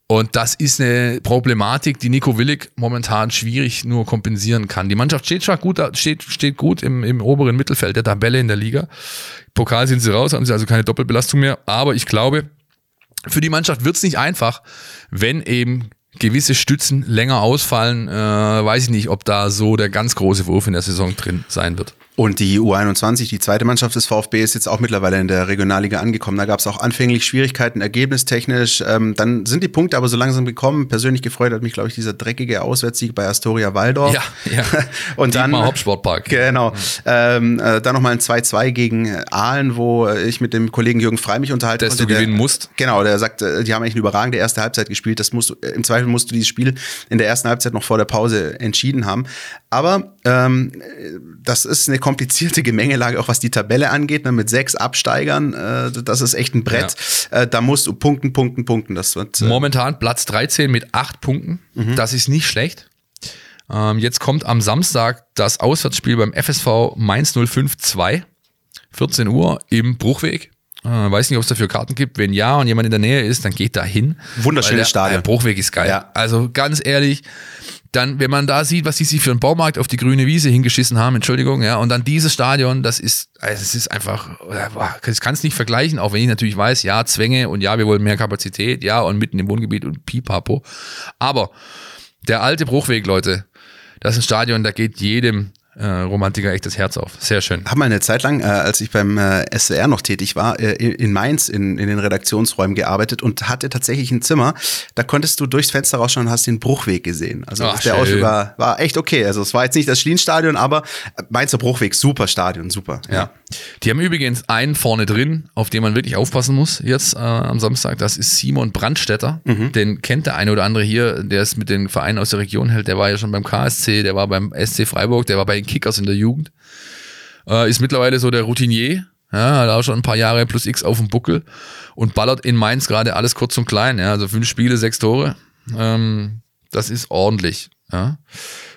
Und das ist eine Problematik, die Nico Willig momentan schwierig nur kompensieren kann. Die Mannschaft steht schon gut, steht, steht gut im, im oberen Mittelfeld der Tabelle in der Liga. Pokal sind sie raus, haben sie also keine Doppelbelastung mehr. Aber ich glaube, für die Mannschaft wird es nicht einfach, wenn eben gewisse Stützen länger ausfallen. Äh, weiß ich nicht, ob da so der ganz große Wurf in der Saison drin sein wird. Und die U21, die zweite Mannschaft des VfB, ist jetzt auch mittlerweile in der Regionalliga angekommen. Da gab es auch anfänglich Schwierigkeiten, ergebnistechnisch. Ähm, dann sind die Punkte aber so langsam gekommen. Persönlich gefreut hat mich, glaube ich, dieser dreckige Auswärtssieg bei Astoria Waldorf. Ja, ja. Und dann Hauptsportpark. Genau. Ähm, äh, dann nochmal ein 2-2 gegen Aalen, wo ich mit dem Kollegen Jürgen Frei mich unterhalten Dass du der, gewinnen musst. Genau, der sagt, die haben eigentlich eine überragende erste Halbzeit gespielt. Das musst du, im Zweifel musst du dieses Spiel in der ersten Halbzeit noch vor der Pause entschieden haben. Aber ähm, das ist eine komplizierte Gemengelage, auch was die Tabelle angeht, ne, mit sechs Absteigern. Äh, das ist echt ein Brett. Ja. Äh, da musst du punkten, punkten, punkten. Das wird, äh Momentan Platz 13 mit acht Punkten. Mhm. Das ist nicht schlecht. Ähm, jetzt kommt am Samstag das Auswärtsspiel beim FSV Mainz 05 2. 14 Uhr im Bruchweg. Äh, weiß nicht, ob es dafür Karten gibt. Wenn ja und jemand in der Nähe ist, dann geht da hin. Wunderschönes Stadion. Der Bruchweg ist geil. Ja. Also ganz ehrlich, Dann, wenn man da sieht, was die sich für einen Baumarkt auf die grüne Wiese hingeschissen haben, Entschuldigung, ja, und dann dieses Stadion, das ist, also es ist einfach, ich kann es nicht vergleichen, auch wenn ich natürlich weiß, ja, Zwänge und ja, wir wollen mehr Kapazität, ja, und mitten im Wohngebiet und pipapo. Aber der alte Bruchweg, Leute, das ist ein Stadion, da geht jedem äh, Romantiker echt das Herz auf. Sehr schön. Hab mal eine Zeit lang, äh, als ich beim äh, SWR noch tätig war, äh, in Mainz in, in den Redaktionsräumen gearbeitet und hatte tatsächlich ein Zimmer. Da konntest du durchs Fenster rausschauen und hast den Bruchweg gesehen. Also Ach, der. Ausschnitt war, war echt okay. Also es war jetzt nicht das Schlienstadion, aber Mainzer Bruchweg, super Stadion, super. Ja. Die haben übrigens einen vorne drin, auf den man wirklich aufpassen muss jetzt äh, am Samstag. Das ist Simon Brandstetter. Den kennt der eine oder andere hier, der ist mit den Vereinen aus der Region hält. Der war ja schon beim KSC, der war beim SC Freiburg, der war bei den Kickers in der Jugend. Äh, ist mittlerweile so der Routinier. Ja, hat auch schon ein paar Jahre plus X auf dem Buckel und ballert in Mainz gerade alles kurz und klein. Ja, also fünf Spiele, sechs Tore. Ähm, das ist ordentlich. Ja.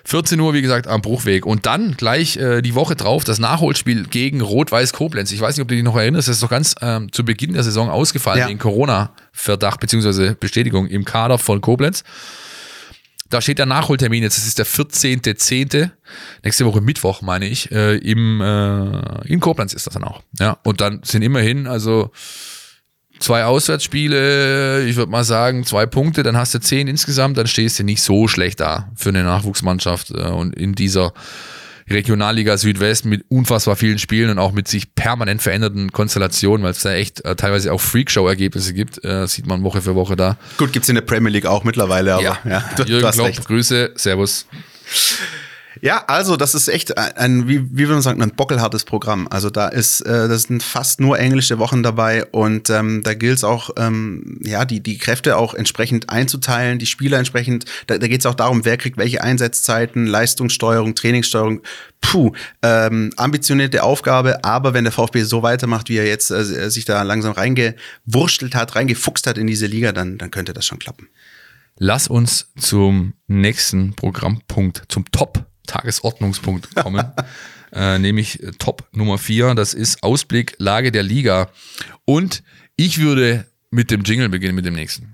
14 Uhr, wie gesagt, am Bruchweg. Und dann gleich äh, die Woche drauf das Nachholspiel gegen Rot-Weiß Koblenz. Ich weiß nicht, ob du dich noch erinnerst, das ist doch ganz ähm, zu Beginn der Saison ausgefallen Ja. wegen Corona-Verdacht bzw. Bestätigung im Kader von Koblenz. Da steht der Nachholtermin jetzt, das ist der 14.10. Nächste Woche Mittwoch, meine ich. Äh, im, äh, in Koblenz ist das dann auch. Ja, und dann sind immerhin, also zwei Auswärtsspiele, ich würde mal sagen, zwei Punkte, dann hast du zehn insgesamt, dann stehst du nicht so schlecht da für eine Nachwuchsmannschaft äh, und in dieser Regionalliga Südwest mit unfassbar vielen Spielen und auch mit sich permanent veränderten Konstellationen, weil es da echt äh, teilweise auch Freakshow-Ergebnisse gibt, äh, sieht man Woche für Woche da. Gut, gibt's in der Premier League auch mittlerweile, aber ja, du, du Jürgen hast Klopp, recht. Grüße, Servus. Ja, also das ist echt ein, wie, wie würde man sagen, ein bockelhartes Programm. Also da ist, äh, das sind fast nur englische Wochen dabei und ähm, da gilt es auch, ähm, ja, die, die Kräfte auch entsprechend einzuteilen, die Spieler entsprechend, da, da geht es auch darum, wer kriegt welche Einsatzzeiten, Leistungssteuerung, Trainingssteuerung. Puh, ähm, ambitionierte Aufgabe, aber wenn der VfB so weitermacht, wie er jetzt äh, sich da langsam reingewurschtelt hat, reingefuchst hat in diese Liga, dann, dann könnte das schon klappen. Lass uns zum nächsten Programmpunkt, zum Top-Tagesordnungspunkt kommen. äh, nämlich Top Nummer 4. Das ist Ausblick, Lage der Liga. Und ich würde mit dem Jingle beginnen, mit dem nächsten.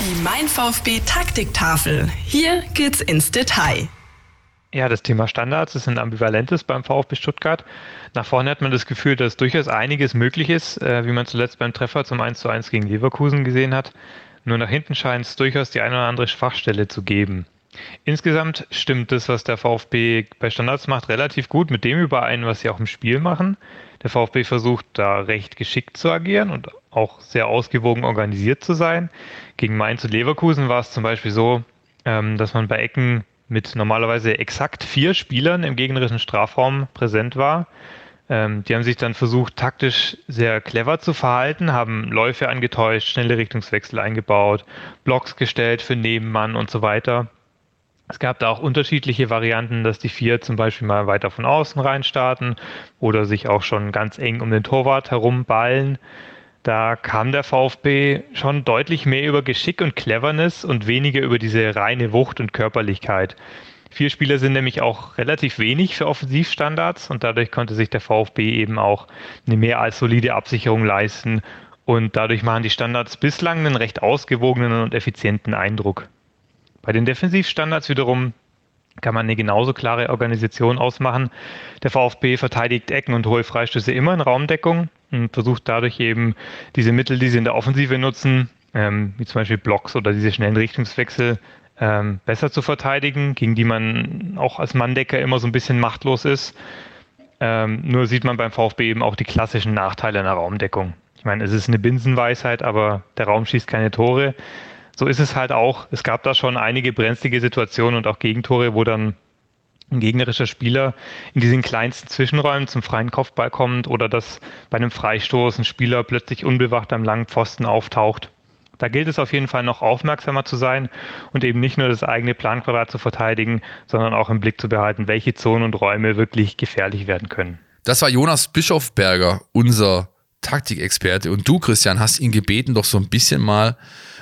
Die Mein VfB Taktiktafel. Hier geht's ins Detail. Ja, das Thema Standards ist ein ambivalentes beim VfB Stuttgart. Nach vorne hat man das Gefühl, dass durchaus einiges möglich ist, äh, wie man zuletzt beim Treffer zum 1:1 gegen Leverkusen gesehen hat. Nur nach hinten scheint es durchaus die eine oder andere Schwachstelle zu geben. Insgesamt stimmt das, was der VfB bei Standards macht, relativ gut mit dem überein, was sie auch im Spiel machen. Der VfB versucht da recht geschickt zu agieren und auch sehr ausgewogen organisiert zu sein. Gegen Mainz und Leverkusen war es zum Beispiel so, ähm, dass man bei Ecken mit normalerweise exakt vier Spielern im gegnerischen Strafraum präsent war. Ähm, die haben sich dann versucht, taktisch sehr clever zu verhalten, haben Läufe angetäuscht, schnelle Richtungswechsel eingebaut, Blocks gestellt für Nebenmann und so weiter. Es gab da auch unterschiedliche Varianten, dass die vier zum Beispiel mal weiter von außen rein starten oder sich auch schon ganz eng um den Torwart herumballen. Da kam der VfB schon deutlich mehr über Geschick und Cleverness und weniger über diese reine Wucht und Körperlichkeit. Vier Spieler sind nämlich auch relativ wenig für Offensivstandards und dadurch konnte sich der VfB eben auch eine mehr als solide Absicherung leisten und dadurch machen die Standards bislang einen recht ausgewogenen und effizienten Eindruck. Bei den Defensivstandards wiederum kann man eine genauso klare Organisation ausmachen. Der VfB verteidigt Ecken und hohe Freistöße immer in Raumdeckung und versucht dadurch eben diese Mittel, die sie in der Offensive nutzen, ähm, wie zum Beispiel Blocks oder diese schnellen Richtungswechsel, ähm, besser zu verteidigen, gegen die man auch als Manndecker immer so ein bisschen machtlos ist. Ähm, nur sieht man beim VfB eben auch die klassischen Nachteile einer Raumdeckung. Ich meine, es ist eine Binsenweisheit, aber der Raum schießt keine Tore. So ist es halt auch. Es gab da schon einige brenzlige Situationen und auch Gegentore, wo dann ein gegnerischer Spieler in diesen kleinsten Zwischenräumen zum freien Kopfball kommt oder dass bei einem Freistoß ein Spieler plötzlich unbewacht am langen Pfosten auftaucht. Da gilt es auf jeden Fall noch aufmerksamer zu sein und eben nicht nur das eigene Planquadrat zu verteidigen, sondern auch im Blick zu behalten, welche Zonen und Räume wirklich gefährlich werden können. Das war Jonas Bischofberger, unser Taktikexperte. Und du, Christian, hast ihn gebeten, doch so ein bisschen mal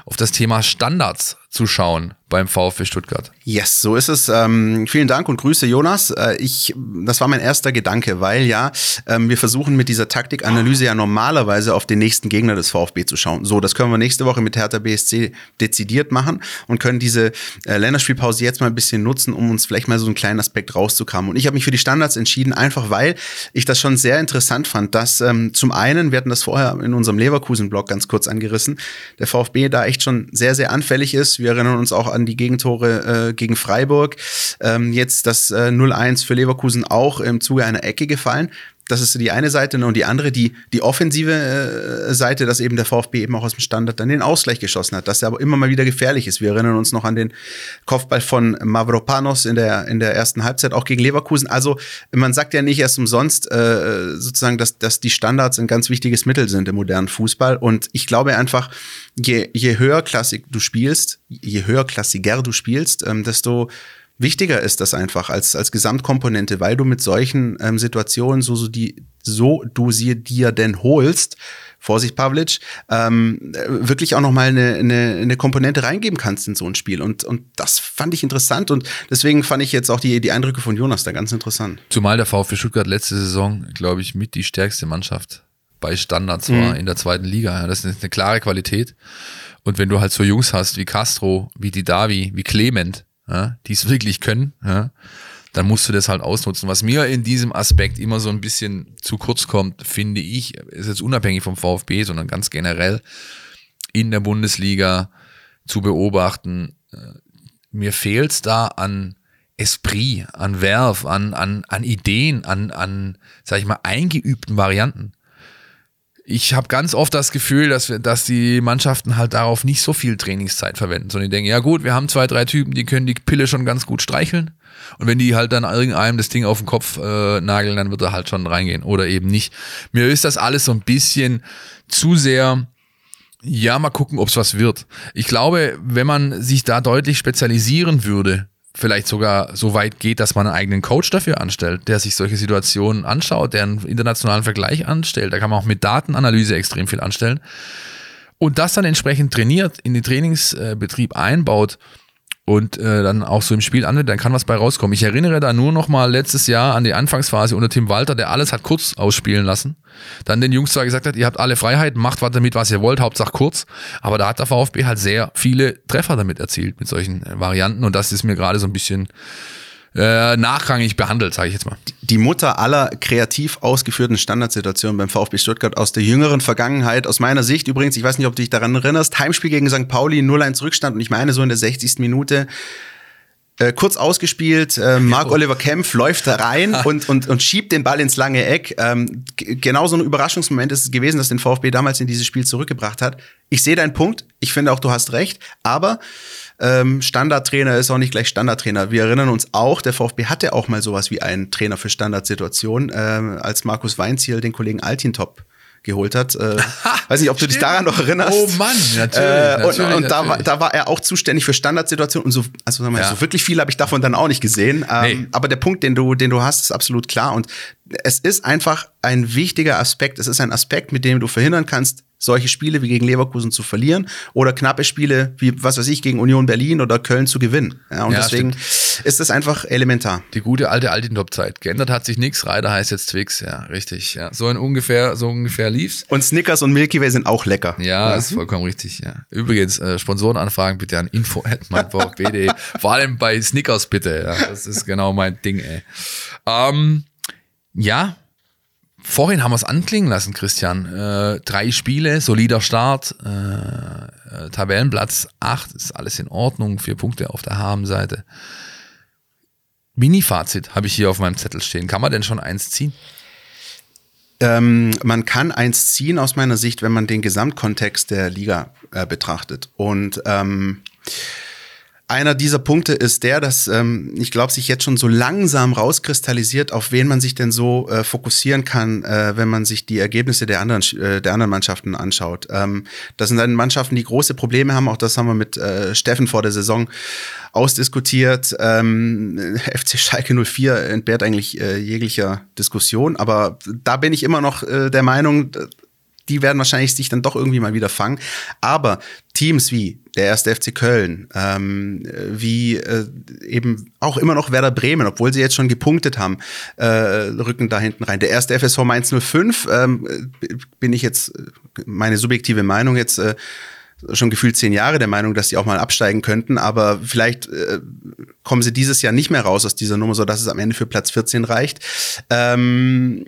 auf das Thema Standards zu schauen beim VfB Stuttgart. Yes, so ist es. Ähm, vielen Dank und Grüße, Jonas. Äh, ich, das war mein erster Gedanke, weil ja, ähm, wir versuchen mit dieser Taktikanalyse ja normalerweise auf den nächsten Gegner des VfB zu schauen. So, das können wir nächste Woche mit Hertha BSC dezidiert machen und können diese äh, Länderspielpause jetzt mal ein bisschen nutzen, um uns vielleicht mal so einen kleinen Aspekt rauszukramen. Und ich habe mich für die Standards entschieden, einfach weil ich das schon sehr interessant fand, dass ähm, zum einen, wir hatten das vorher in unserem Leverkusen-Blog ganz kurz angerissen, der VfB da echt schon sehr, sehr anfällig ist. Wir erinnern uns auch an die Gegentore äh, gegen Freiburg. Ähm, jetzt das äh, 0-1 für Leverkusen auch im Zuge einer Ecke gefallen. Das ist die eine Seite und die andere, die, die offensive äh, Seite, dass eben der VfB eben auch aus dem Standard dann den Ausgleich geschossen hat, dass er aber immer mal wieder gefährlich ist. Wir erinnern uns noch an den Kopfball von Mavropanos in der, in der ersten Halbzeit, auch gegen Leverkusen. Also man sagt ja nicht erst umsonst äh, sozusagen, dass, dass die Standards ein ganz wichtiges Mittel sind im modernen Fußball. Und ich glaube einfach, je, je höher klassik du spielst, je höher klassiger du spielst, ähm, desto wichtiger ist das einfach als, als Gesamtkomponente, weil du mit solchen ähm, Situationen, so, so, die, so du sie dir denn holst, Vorsicht, Pavlic, ähm, wirklich auch nochmal eine, eine, eine Komponente reingeben kannst in so ein Spiel. Und, und das fand ich interessant und deswegen fand ich jetzt auch die, die Eindrücke von Jonas da ganz interessant. Zumal der VfB Stuttgart letzte Saison, glaube ich, mit die stärkste Mannschaft bei Standards war mhm. in der zweiten Liga. Das ist eine klare Qualität. Und wenn du halt so Jungs hast wie Castro, wie Didavi, wie Clement, ja, die es wirklich können, ja, dann musst du das halt ausnutzen. Was mir in diesem Aspekt immer so ein bisschen zu kurz kommt, finde ich, ist jetzt unabhängig vom VfB, sondern ganz generell in der Bundesliga zu beobachten. Äh, mir fehlt es da an Esprit, an Werf, an, an, an Ideen, an, an, sag ich mal, eingeübten Varianten ich habe ganz oft das Gefühl, dass, wir, dass die Mannschaften halt darauf nicht so viel Trainingszeit verwenden, sondern die denken, ja gut, wir haben zwei, drei Typen, die können die Pille schon ganz gut streicheln. Und wenn die halt dann irgendeinem das Ding auf den Kopf äh, nageln, dann wird er halt schon reingehen oder eben nicht. Mir ist das alles so ein bisschen zu sehr, ja, mal gucken, ob es was wird. Ich glaube, wenn man sich da deutlich spezialisieren würde, vielleicht sogar so weit geht, dass man einen eigenen Coach dafür anstellt, der sich solche Situationen anschaut, der einen internationalen Vergleich anstellt. Da kann man auch mit Datenanalyse extrem viel anstellen. Und das dann entsprechend trainiert, in den Trainingsbetrieb einbaut und äh, dann auch so im Spiel anwendet, dann kann was bei rauskommen. Ich erinnere da nur noch mal letztes Jahr an die Anfangsphase unter Tim Walter, der alles hat kurz ausspielen lassen. Dann den Jungs zwar gesagt hat, ihr habt alle Freiheit, macht was damit, was ihr wollt, Hauptsache kurz. Aber da hat der VfB halt sehr viele Treffer damit erzielt, mit solchen äh, Varianten. Und das ist mir gerade so ein bisschen äh, nachrangig behandelt, sage ich jetzt mal. Die Mutter aller kreativ ausgeführten Standardsituationen beim VfB Stuttgart aus der jüngeren Vergangenheit, aus meiner Sicht übrigens, ich weiß nicht, ob du dich daran erinnerst, Heimspiel gegen St. Pauli, 0-1 Rückstand und ich meine so in der 60. Minute äh, kurz ausgespielt, äh, Marc-Oliver Kempf läuft da rein und, und, und schiebt den Ball ins lange Eck. Ähm, genau so ein Überraschungsmoment ist es gewesen, dass den VfB damals in dieses Spiel zurückgebracht hat. Ich sehe deinen Punkt, ich finde auch, du hast recht, aber ähm, Standardtrainer ist auch nicht gleich Standardtrainer. Wir erinnern uns auch, der VfB hatte auch mal sowas wie einen Trainer für Standardsituationen, ähm, als Markus Weinziel den Kollegen Altintop geholt hat. Äh, weiß nicht, ob du dich daran noch erinnerst. Oh Mann, natürlich. Äh, und natürlich, und da, war, da war er auch zuständig für Standardsituationen und so, also sagen wir, ja. so wirklich viel habe ich davon dann auch nicht gesehen. Ähm, nee. Aber der Punkt, den du, den du hast, ist absolut klar. Und es ist einfach ein wichtiger Aspekt. Es ist ein Aspekt, mit dem du verhindern kannst, solche Spiele wie gegen Leverkusen zu verlieren oder knappe Spiele wie, was weiß ich, gegen Union Berlin oder Köln zu gewinnen. Ja, und ja, deswegen stimmt. ist das einfach elementar. Die gute alte Altintop-Zeit. Geändert hat sich nichts. Reiter heißt jetzt Twix. Ja, richtig. Ja, so in ungefähr, so ungefähr lief's. Und Snickers und Milky Way sind auch lecker. Ja, ja. ist vollkommen richtig. Ja. Übrigens, äh, Sponsorenanfragen bitte an info Vor allem bei Snickers bitte. Ja, das ist genau mein Ding, ey. Ähm, ja, Vorhin haben wir es anklingen lassen, Christian. Äh, drei Spiele, solider Start, äh, äh, Tabellenplatz 8, ist alles in Ordnung, vier Punkte auf der Habenseite. Mini-Fazit habe ich hier auf meinem Zettel stehen. Kann man denn schon eins ziehen? Ähm, man kann eins ziehen aus meiner Sicht, wenn man den Gesamtkontext der Liga äh, betrachtet. Und ähm, einer dieser Punkte ist der, dass ähm, ich glaube, sich jetzt schon so langsam rauskristallisiert, auf wen man sich denn so äh, fokussieren kann, äh, wenn man sich die Ergebnisse der anderen äh, der anderen Mannschaften anschaut. Ähm, das sind dann Mannschaften, die große Probleme haben. Auch das haben wir mit äh, Steffen vor der Saison ausdiskutiert. Ähm, FC Schalke 04 entbehrt eigentlich äh, jeglicher Diskussion, aber da bin ich immer noch äh, der Meinung, die werden wahrscheinlich sich dann doch irgendwie mal wieder fangen. Aber Teams wie der erste FC Köln, ähm, wie äh, eben auch immer noch Werder Bremen, obwohl sie jetzt schon gepunktet haben, äh, rücken da hinten rein. Der erste FSV Mainz 05, ähm, bin ich jetzt, meine subjektive Meinung jetzt, äh, schon gefühlt zehn Jahre der Meinung, dass sie auch mal absteigen könnten, aber vielleicht äh, kommen sie dieses Jahr nicht mehr raus aus dieser Nummer, so dass es am Ende für Platz 14 reicht. Ähm,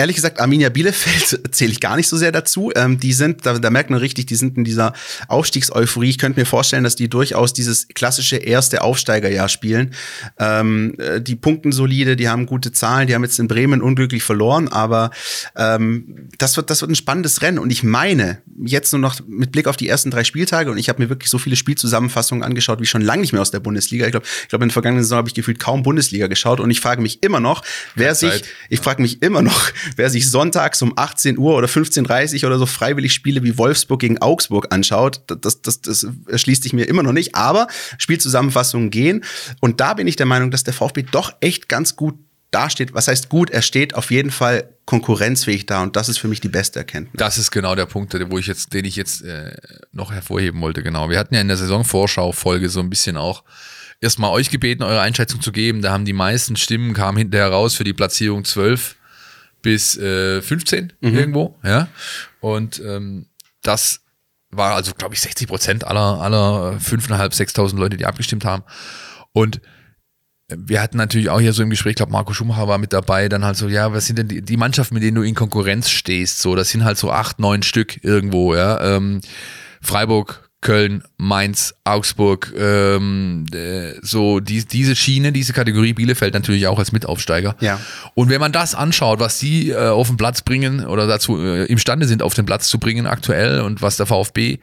Ehrlich gesagt, Arminia Bielefeld zähle ich gar nicht so sehr dazu. Ähm, die sind, da, da merkt man richtig, die sind in dieser Aufstiegseuphorie. Ich könnte mir vorstellen, dass die durchaus dieses klassische erste Aufsteigerjahr spielen. Ähm, äh, die punkten solide, die haben gute Zahlen, die haben jetzt in Bremen unglücklich verloren, aber ähm, das, wird, das wird ein spannendes Rennen. Und ich meine, jetzt nur noch mit Blick auf die ersten drei Spieltage, und ich habe mir wirklich so viele Spielzusammenfassungen angeschaut, wie schon lange nicht mehr aus der Bundesliga. Ich glaube, ich glaub, in der vergangenen Saison habe ich gefühlt kaum Bundesliga geschaut und ich frage mich immer noch, wer sich, ich frage mich immer noch, wer sich sonntags um 18 Uhr oder 15.30 Uhr oder so freiwillig Spiele wie Wolfsburg gegen Augsburg anschaut, das, das, das erschließt sich mir immer noch nicht. Aber Spielzusammenfassungen gehen. Und da bin ich der Meinung, dass der VfB doch echt ganz gut dasteht. Was heißt gut? Er steht auf jeden Fall konkurrenzfähig da und das ist für mich die beste Erkenntnis. Das ist genau der Punkt, wo ich jetzt, den ich jetzt äh, noch hervorheben wollte. Genau. Wir hatten ja in der Saisonvorschau-Folge so ein bisschen auch erstmal euch gebeten, eure Einschätzung zu geben. Da haben die meisten Stimmen kamen hinterher raus für die Platzierung 12 bis äh, 15 mhm. irgendwo, ja. Und ähm, das war also, glaube ich, 60 Prozent aller, aller 5.500, 6.000 Leute, die abgestimmt haben. Und wir hatten natürlich auch hier so im Gespräch, glaube Marco Schumacher war mit dabei, dann halt so, ja, was sind denn die, die Mannschaften, mit denen du in Konkurrenz stehst? So, das sind halt so acht, neun Stück irgendwo, ja. Ähm, Freiburg, Köln, Mainz, Augsburg, ähm, äh, so die, diese Schiene, diese Kategorie Bielefeld natürlich auch als Mitaufsteiger. Ja. Und wenn man das anschaut, was die äh, auf den Platz bringen oder dazu äh, imstande sind, auf den Platz zu bringen aktuell und was der VfB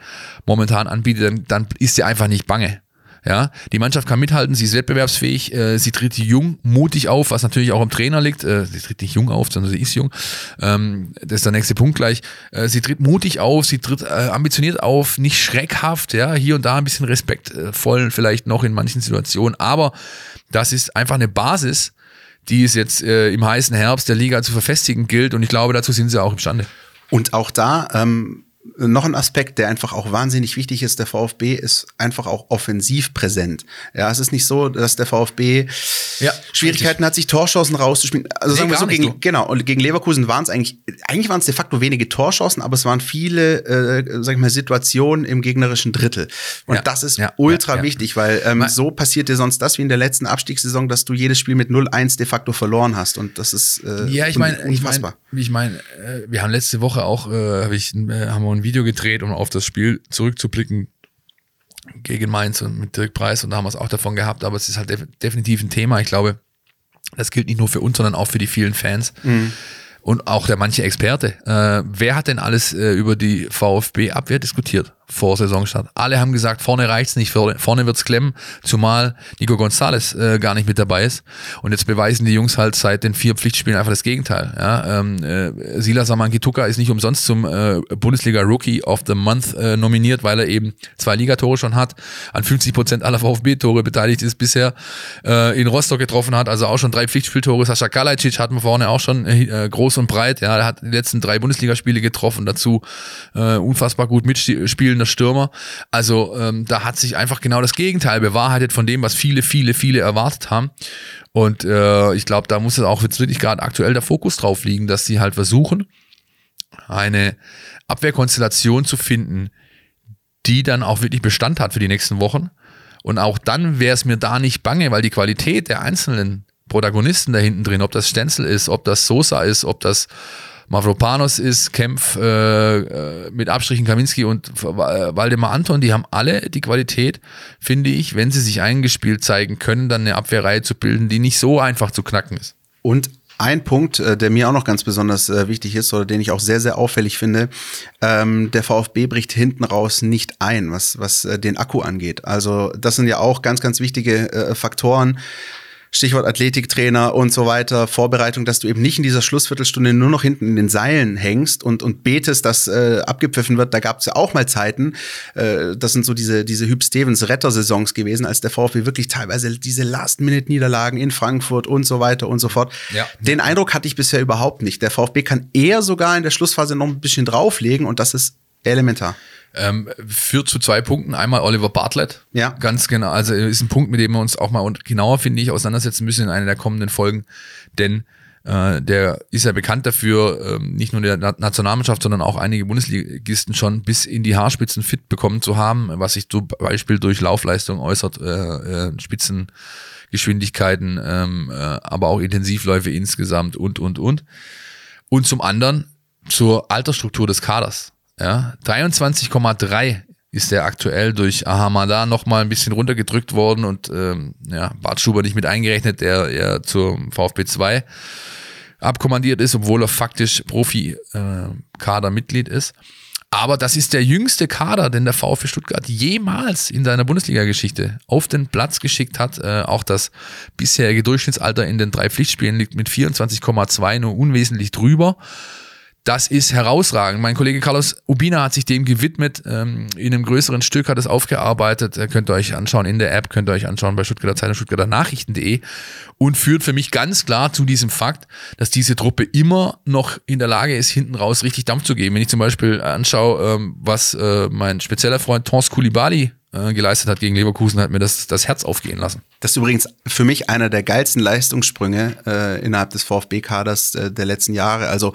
momentan anbietet, dann, dann ist sie einfach nicht bange. Ja, die Mannschaft kann mithalten, sie ist wettbewerbsfähig, äh, sie tritt jung, mutig auf, was natürlich auch im Trainer liegt. Äh, sie tritt nicht jung auf, sondern sie ist jung. Ähm, das ist der nächste Punkt gleich. Äh, sie tritt mutig auf, sie tritt äh, ambitioniert auf, nicht schreckhaft, ja, hier und da ein bisschen respektvoll vielleicht noch in manchen Situationen, aber das ist einfach eine Basis, die es jetzt äh, im heißen Herbst der Liga zu verfestigen gilt und ich glaube, dazu sind sie auch imstande. Und auch da ähm, noch ein Aspekt, der einfach auch wahnsinnig wichtig ist, der VfB ist einfach auch offensiv präsent. Ja, es ist nicht so, dass der VfB ja, Schwierigkeiten richtig. hat, sich Torchancen rauszuspielen. Also nee, sagen wir so, gegen, genau, und gegen Leverkusen waren es eigentlich, eigentlich waren es de facto wenige Torchancen, aber es waren viele, äh, sag ich mal, Situationen im gegnerischen Drittel. Und ja, das ist ja, ultra wichtig, weil ähm, so passiert dir sonst das wie in der letzten Abstiegssaison, dass du jedes Spiel mit 0-1 de facto verloren hast. Und das ist äh, ja, ich meine, unfassbar. Ich meine, ich mein, äh, wir haben letzte Woche auch, äh, hab ich, äh, haben wir ein Video gedreht, um auf das Spiel zurückzublicken gegen Mainz und mit Dirk Preis und da haben wir es auch davon gehabt, aber es ist halt def definitiv ein Thema. Ich glaube, das gilt nicht nur für uns, sondern auch für die vielen Fans. Mhm und auch der manche Experte. Äh, wer hat denn alles äh, über die VfB-Abwehr diskutiert vor Saisonstart? Alle haben gesagt, vorne reicht's nicht, vorne, vorne wird's klemmen, zumal Nico González äh, gar nicht mit dabei ist. Und jetzt beweisen die Jungs halt seit den vier Pflichtspielen einfach das Gegenteil. Ja? Ähm, äh, Silas Amankituka ist nicht umsonst zum äh, Bundesliga Rookie of the Month äh, nominiert, weil er eben zwei Ligatore schon hat, an 50 Prozent aller VfB-Tore beteiligt ist bisher, äh, in Rostock getroffen hat, also auch schon drei Pflichtspieltore. Sascha Kalajdzic hatten wir vorne auch schon äh, groß und breit. Ja, er hat die letzten drei Bundesligaspiele getroffen, dazu äh, unfassbar gut mitspielender Stürmer. Also ähm, da hat sich einfach genau das Gegenteil bewahrheitet von dem, was viele, viele, viele erwartet haben. Und äh, ich glaube, da muss es auch jetzt wirklich gerade aktuell der Fokus drauf liegen, dass sie halt versuchen, eine Abwehrkonstellation zu finden, die dann auch wirklich Bestand hat für die nächsten Wochen. Und auch dann wäre es mir da nicht bange, weil die Qualität der einzelnen Protagonisten da hinten drin, ob das Stenzel ist, ob das Sosa ist, ob das Mavropanos ist, Kempf äh, äh mit Abstrichen Kaminski und äh, Waldemar Anton, die haben alle die Qualität, finde ich, wenn sie sich eingespielt zeigen können, dann eine Abwehrreihe zu bilden, die nicht so einfach zu knacken ist. Und ein Punkt, äh, der mir auch noch ganz besonders wichtig ist oder den ich auch sehr, sehr auffällig finde, ähm, der VfB bricht hinten raus nicht ein, was, was den Akku angeht. Also das sind ja auch ganz, ganz wichtige äh, Faktoren. Stichwort Athletiktrainer und so weiter, Vorbereitung, dass du eben nicht in dieser Schlussviertelstunde nur noch hinten in den Seilen hängst und, und betest, dass äh, abgepfiffen wird. Da gab es ja auch mal Zeiten, äh, das sind so diese, diese Hüb Stevens Rettersaisons gewesen, als der VfB wirklich teilweise diese Last-Minute-Niederlagen in Frankfurt und so weiter und so fort. Ja. Den Eindruck hatte ich bisher überhaupt nicht. Der VfB kann eher sogar in der Schlussphase noch ein bisschen drauflegen und das ist Elementar. Ähm, führt zu zwei Punkten. Einmal Oliver Bartlett. Ja. Ganz genau. Also ist ein Punkt, mit dem wir uns auch mal genauer, finde ich, auseinandersetzen müssen in einer der kommenden Folgen. Denn äh, der ist ja bekannt dafür, ähm, nicht nur der Nationalmannschaft, sondern auch einige Bundesligisten schon bis in die Haarspitzen fit bekommen zu haben, was sich zum Beispiel durch Laufleistung äußert, äh, äh, Spitzengeschwindigkeiten, ähm, äh, aber auch Intensivläufe insgesamt und, und, und. Und zum anderen zur Altersstruktur des Kaders. Ja, 23,3 ist der aktuell durch Ahamada nochmal ein bisschen runtergedrückt worden und ähm, ja, Bart Schuber nicht mit eingerechnet, der ja zum VfB 2 abkommandiert ist, obwohl er faktisch Profi-Kader-Mitglied ist. Aber das ist der jüngste Kader, den der VfB Stuttgart jemals in seiner Bundesliga-Geschichte auf den Platz geschickt hat. Äh, auch das bisherige Durchschnittsalter in den drei Pflichtspielen liegt mit 24,2 nur unwesentlich drüber. Das ist herausragend. Mein Kollege Carlos Ubina hat sich dem gewidmet. Ähm, in einem größeren Stück hat es aufgearbeitet. Könnt ihr euch anschauen in der App, könnt ihr euch anschauen bei Stuttgarter Zeitung, Stuttgarter Nachrichten.de und führt für mich ganz klar zu diesem Fakt, dass diese Truppe immer noch in der Lage ist, hinten raus richtig Dampf zu geben. Wenn ich zum Beispiel anschaue, ähm, was äh, mein spezieller Freund Tons Koulibaly äh, geleistet hat gegen Leverkusen, hat mir das, das Herz aufgehen lassen. Das ist übrigens für mich einer der geilsten Leistungssprünge äh, innerhalb des VfB-Kaders äh, der letzten Jahre. Also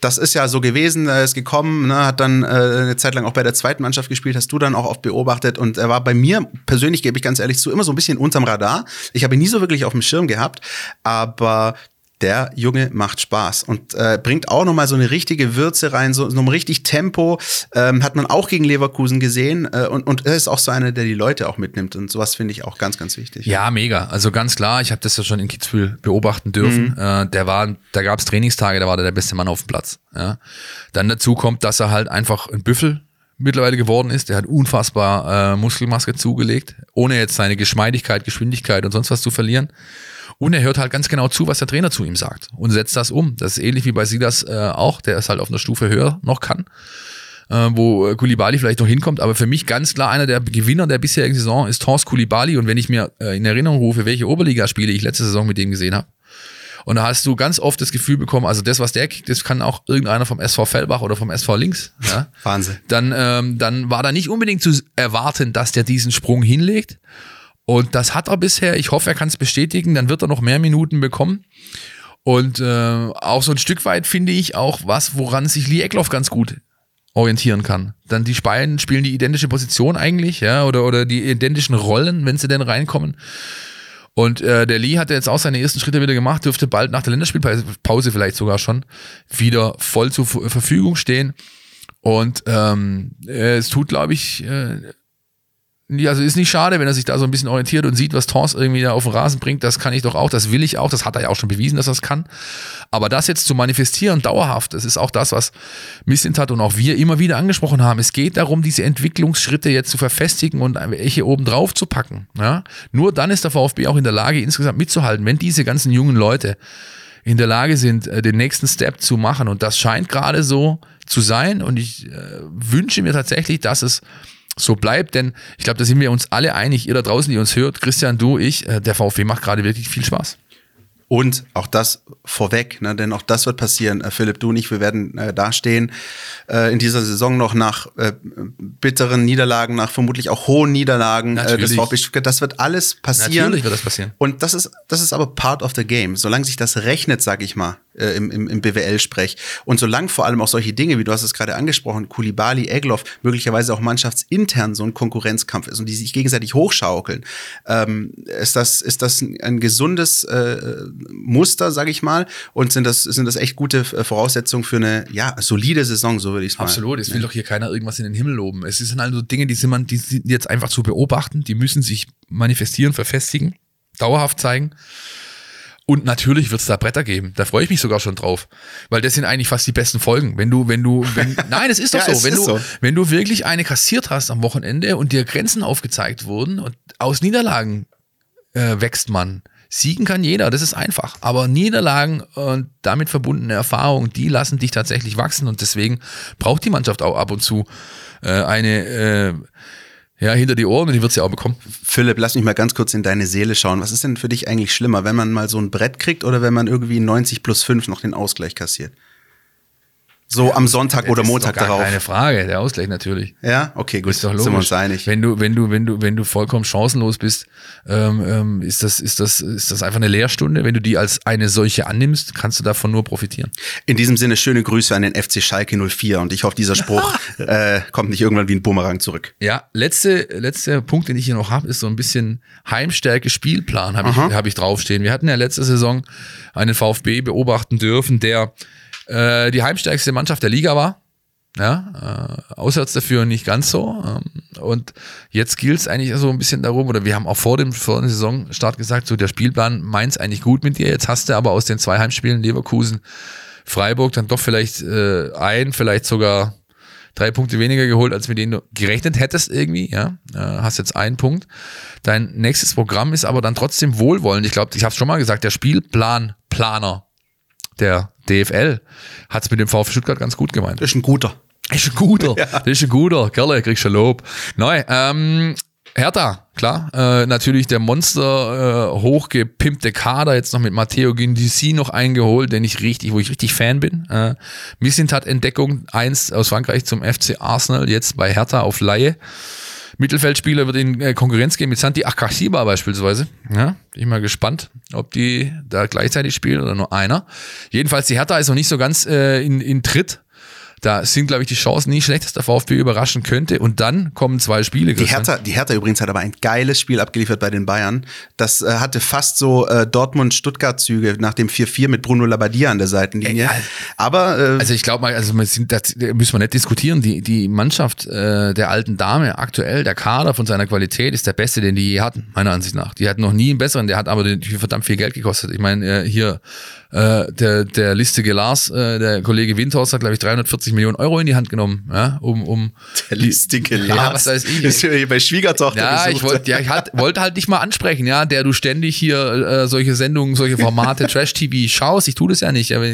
das ist ja so gewesen, er ist gekommen, ne, hat dann äh, eine Zeit lang auch bei der zweiten Mannschaft gespielt, hast du dann auch oft beobachtet und er war bei mir persönlich, gebe ich ganz ehrlich zu, immer so ein bisschen unterm Radar. Ich habe ihn nie so wirklich auf dem Schirm gehabt, aber der Junge macht Spaß und äh, bringt auch nochmal so eine richtige Würze rein, so, ein richtig Tempo. Ähm, hat man auch gegen Leverkusen gesehen äh, und, und er ist auch so einer, der die Leute auch mitnimmt und sowas finde ich auch ganz, ganz wichtig. Ja, mega. Also ganz klar, ich habe das ja schon in Kitzbühel beobachten dürfen. Mhm. Äh, der war, da gab es Trainingstage, da war der der beste Mann auf dem Platz. Ja. Dann dazu kommt, dass er halt einfach ein Büffel mittlerweile geworden ist. Der hat unfassbar äh, Muskelmaske zugelegt, ohne jetzt seine Geschmeidigkeit, Geschwindigkeit und sonst was zu verlieren. Und er hört halt ganz genau zu, was der Trainer zu ihm sagt und setzt das um. Das ist ähnlich wie bei Silas äh, auch, der es halt auf einer Stufe höher noch kann, äh, wo Kulibali vielleicht noch hinkommt. Aber für mich ganz klar einer der Gewinner der bisherigen Saison ist Thors Kulibali. Und wenn ich mir äh, in Erinnerung rufe, welche Oberligaspiele ich letzte Saison mit dem gesehen habe, und da hast du ganz oft das Gefühl bekommen, also das, was der kriegt, das kann auch irgendeiner vom SV Fellbach oder vom SV Links. Ja? Wahnsinn. Dann, ähm, dann war da nicht unbedingt zu erwarten, dass der diesen Sprung hinlegt. Und das hat er bisher. Ich hoffe, er kann es bestätigen. Dann wird er noch mehr Minuten bekommen. Und äh, auch so ein Stück weit finde ich auch was, woran sich Lee Eckloff ganz gut orientieren kann. Dann die beiden spielen die identische Position eigentlich, ja, oder, oder die identischen Rollen, wenn sie denn reinkommen. Und äh, der Lee hat jetzt auch seine ersten Schritte wieder gemacht, dürfte bald nach der Länderspielpause vielleicht sogar schon wieder voll zur Verfügung stehen. Und ähm, es tut, glaube ich, äh, also ist nicht schade, wenn er sich da so ein bisschen orientiert und sieht, was Tors irgendwie da auf den Rasen bringt. Das kann ich doch auch, das will ich auch. Das hat er ja auch schon bewiesen, dass er es kann. Aber das jetzt zu manifestieren, dauerhaft, das ist auch das, was Missintat und auch wir immer wieder angesprochen haben. Es geht darum, diese Entwicklungsschritte jetzt zu verfestigen und welche oben drauf zu packen. Ja? Nur dann ist der VfB auch in der Lage, insgesamt mitzuhalten, wenn diese ganzen jungen Leute in der Lage sind, äh, den nächsten Step zu machen. Und das scheint gerade so zu sein. Und ich äh, wünsche mir tatsächlich, dass es so bleibt, denn ich glaube, da sind wir uns alle einig, ihr da draußen, die uns hört, Christian, du, ich, äh, der VfB macht gerade wirklich viel Spaß. Und auch das vorweg, ne, denn auch das wird passieren. Äh, Philipp, du und ich, wir werden äh, dastehen äh, in dieser Saison noch nach äh, bitteren Niederlagen, nach vermutlich auch hohen Niederlagen äh, des VfB Stuttgart. Das wird alles passieren. Natürlich wird das passieren. Und das ist, das ist aber part of the game. Solange sich das rechnet, sag ich mal, äh, im, im, im BWL-Sprech. Und solange vor allem auch solche Dinge, wie du hast es gerade angesprochen, Kulibali, Egloff, möglicherweise auch mannschaftsintern so ein Konkurrenzkampf ist und die sich gegenseitig hochschaukeln, ähm, ist das, ist das ein gesundes äh, Muster, sage ich mal, und sind das, sind das echt gute äh, Voraussetzungen für eine ja, solide Saison, so würde ich es mal Absolut, es will doch hier keiner irgendwas in den Himmel loben. Es sind also Dinge, die sind man, die sind jetzt einfach zu beobachten, die müssen sich manifestieren, verfestigen, dauerhaft zeigen. Und natürlich wird es da Bretter geben. Da freue ich mich sogar schon drauf. Weil das sind eigentlich fast die besten Folgen. Wenn du, wenn du, wenn, nein, es ist doch ja, so. Wenn du, so. wenn du wirklich eine kassiert hast am Wochenende und dir Grenzen aufgezeigt wurden und aus Niederlagen äh, wächst man. Siegen kann jeder, das ist einfach. Aber Niederlagen und damit verbundene Erfahrungen, die lassen dich tatsächlich wachsen und deswegen braucht die Mannschaft auch ab und zu äh, eine äh, ja, hinter die Ohren und die wird sie auch bekommen. Philipp, lass mich mal ganz kurz in deine Seele schauen. Was ist denn für dich eigentlich schlimmer, wenn man mal so ein Brett kriegt oder wenn man irgendwie 90 plus 5 noch den Ausgleich kassiert? So am Sonntag oder Montag darauf. Keine Frage, der Ausgleich natürlich. Ja, okay, gut. Ist doch logisch. Sind wir uns einig. Wenn du, wenn du, wenn du, wenn du vollkommen chancenlos bist, ähm, ähm, ist das, ist das, ist das einfach eine Lehrstunde. Wenn du die als eine solche annimmst, kannst du davon nur profitieren. In diesem Sinne schöne Grüße an den FC Schalke 04 und ich hoffe, dieser Spruch äh, kommt nicht irgendwann wie ein Bumerang zurück. Ja, letzte, letzter Punkt, den ich hier noch habe, ist so ein bisschen Heimstärke Spielplan, habe ich, hab ich draufstehen. Wir hatten ja letzte Saison einen VfB beobachten dürfen, der äh, die heimstärkste Mannschaft der Liga war. Ja, äh, auswärts dafür nicht ganz so. Ähm, und jetzt gilt es eigentlich so ein bisschen darum, oder wir haben auch vor dem, vor dem Saisonstart gesagt, so der Spielplan meint's eigentlich gut mit dir. Jetzt hast du aber aus den zwei Heimspielen Leverkusen, Freiburg dann doch vielleicht äh, ein, vielleicht sogar drei Punkte weniger geholt, als mit denen du gerechnet hättest irgendwie, ja. Äh, hast jetzt einen Punkt. Dein nächstes Programm ist aber dann trotzdem wohlwollend. Ich glaube, ich habe schon mal gesagt, der Spielplanplaner der DFL hat es mit dem VfB Stuttgart ganz gut gemeint. Ist ein guter. Ist ein guter. Das ist ein guter. Kerle, kriegst du Lob. Neu. Ähm, Hertha, klar. Äh, natürlich der Monster äh, hochgepimpte Kader, jetzt noch mit Matteo Gindisi noch eingeholt, den ich richtig, wo ich richtig Fan bin. Äh, Missintat Entdeckung, eins aus Frankreich zum FC Arsenal, jetzt bei Hertha auf Laie. Mittelfeldspieler wird in äh, Konkurrenz gehen mit Santi Akashiba beispielsweise. Ja, bin ich mal gespannt, ob die da gleichzeitig spielen oder nur einer. Jedenfalls, die Hertha ist noch nicht so ganz äh, in, in Tritt. Da sind, glaube ich, die Chancen nicht schlecht, dass der VfB überraschen könnte. Und dann kommen zwei Spiele. Die. Hertha, die Hertha übrigens hat aber ein geiles Spiel abgeliefert bei den Bayern. Das äh, hatte fast so äh, Dortmund-Stuttgart-Züge nach dem 4-4 mit Bruno Labbadia an der Seitenlinie. Ey, aber äh, Also ich glaube mal, also sind, das müssen wir nicht diskutieren. Die, die Mannschaft äh, der alten Dame aktuell, der Kader von seiner Qualität ist der beste, den die je hatten, meiner Ansicht nach. Die hatten noch nie einen besseren, der hat aber den, verdammt viel Geld gekostet. Ich meine, äh, hier äh, der, der listige Lars, äh, der Kollege Windhorst hat, glaube ich, 340 Millionen Euro in die Hand genommen, ja, um, um der listige Ja, Lars. was weiß ich. Ist ja hier bei Schwiegertochter Ja, ich wollte ja, ich hat, wollte halt dich mal ansprechen, ja, der du ständig hier äh, solche Sendungen, solche Formate, Trash-TV schaust. Ich tue das ja nicht, aber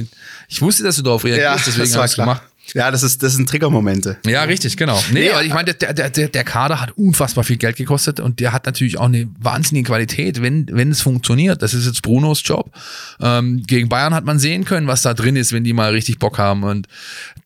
ich wusste, dass du darauf reagierst, ja, deswegen habe ich klar. gemacht. Ja, das ist das sind Triggermomente. Ja, richtig, genau. Nee, aber ich meine, der, der, der, der Kader hat unfassbar viel Geld gekostet und der hat natürlich auch eine wahnsinnige Qualität, wenn, wenn es funktioniert. Das ist jetzt Brunos Job. Ähm, gegen Bayern hat man sehen können, was da drin ist, wenn die mal richtig Bock haben. Und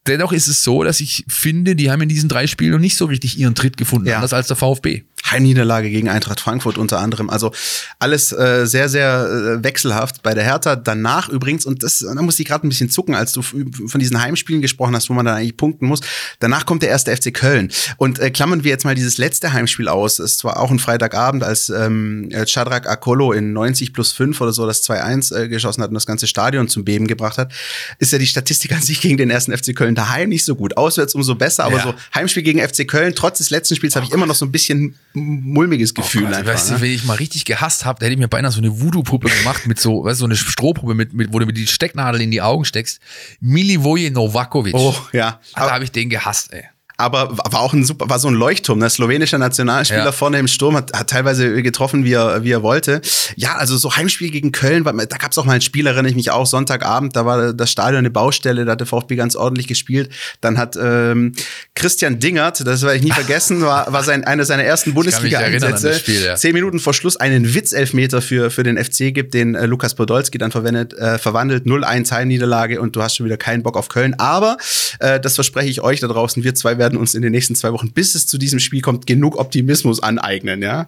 dennoch ist es so, dass ich finde, die haben in diesen drei Spielen noch nicht so richtig ihren Tritt gefunden, Ja. anders als der VfB. Heimniederlage gegen Eintracht Frankfurt unter anderem. Also alles äh, sehr, sehr äh, wechselhaft bei der Hertha. Danach übrigens, und das, da muss ich gerade ein bisschen zucken, als du von diesen Heimspielen gesprochen hast, wo man dann eigentlich punkten muss. Danach kommt der erste FC Köln. Und äh, klammern wir jetzt mal dieses letzte Heimspiel aus. Es war auch ein Freitagabend, als ähm, Chadrak Akolo in 90 plus 5 oder so das 2-1 äh, geschossen hat und das ganze Stadion zum Beben gebracht hat, ist ja die Statistik an sich gegen den ersten FC Köln daheim nicht so gut. Auswärts umso besser, aber Ja. so Heimspiel gegen FC Köln, trotz des letzten Spiels habe ich immer noch so ein bisschen mulmiges Gefühl Gott, einfach. weißt du, ne? wenn ich mal richtig gehasst habe, da hätte ich mir beinahe so eine Voodoo-Puppe gemacht mit so, weißt du, so eine Strohpuppe, mit, mit, wo du mit die Stecknadel in die Augen steckst. Milivoje Novakovic. Oh, ja. Da habe ich den gehasst, ey. Aber war auch ein super, war so ein Leuchtturm, ne? Slowenischer Nationalspieler Ja. vorne im Sturm, hat, hat teilweise getroffen, wie er, wie er wollte. Ja, also so Heimspiel gegen Köln, da gab es auch mal ein Spiel, erinnere ich mich auch, Sonntagabend, da war das Stadion eine Baustelle, da hat der VfB ganz ordentlich gespielt. Dann hat ähm, Christian Dingert, das werde ich nie vergessen, war, war sein, einer seiner ersten Bundesliga-Einsätze. ja. Zehn Minuten vor Schluss einen Witzelfmeter für, für den FC gibt, den äh, Lukas Podolski dann verwendet, äh, verwandelt. 0-1 Heimniederlage und du hast schon wieder keinen Bock auf Köln. Aber äh, das verspreche ich euch da draußen. Wir zwei werden uns in den nächsten zwei Wochen, bis es zu diesem Spiel kommt, genug Optimismus aneignen. Ja?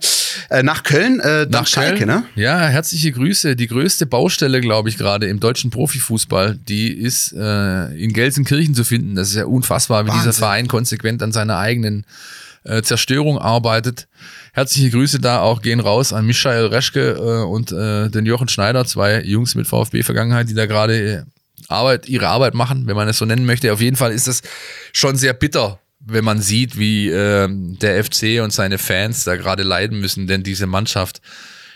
Äh, nach Köln, äh, Nach Schalke, Köln. ne? Ja, herzliche Grüße. Die größte Baustelle, glaube ich, gerade im deutschen Profifußball, die ist äh, in Gelsenkirchen zu finden. Das ist ja unfassbar, wie dieser. Verein konsequent an seiner eigenen äh, Zerstörung arbeitet. Herzliche Grüße da auch gehen raus an Michael Reschke äh, und äh, den Jochen Schneider, zwei Jungs mit VfB-Vergangenheit, die da gerade äh, Arbeit, ihre Arbeit machen, wenn man es so nennen möchte. Auf jeden Fall ist das schon sehr bitter, wenn man sieht, wie ähm, der FC und seine Fans da gerade leiden müssen, denn diese Mannschaft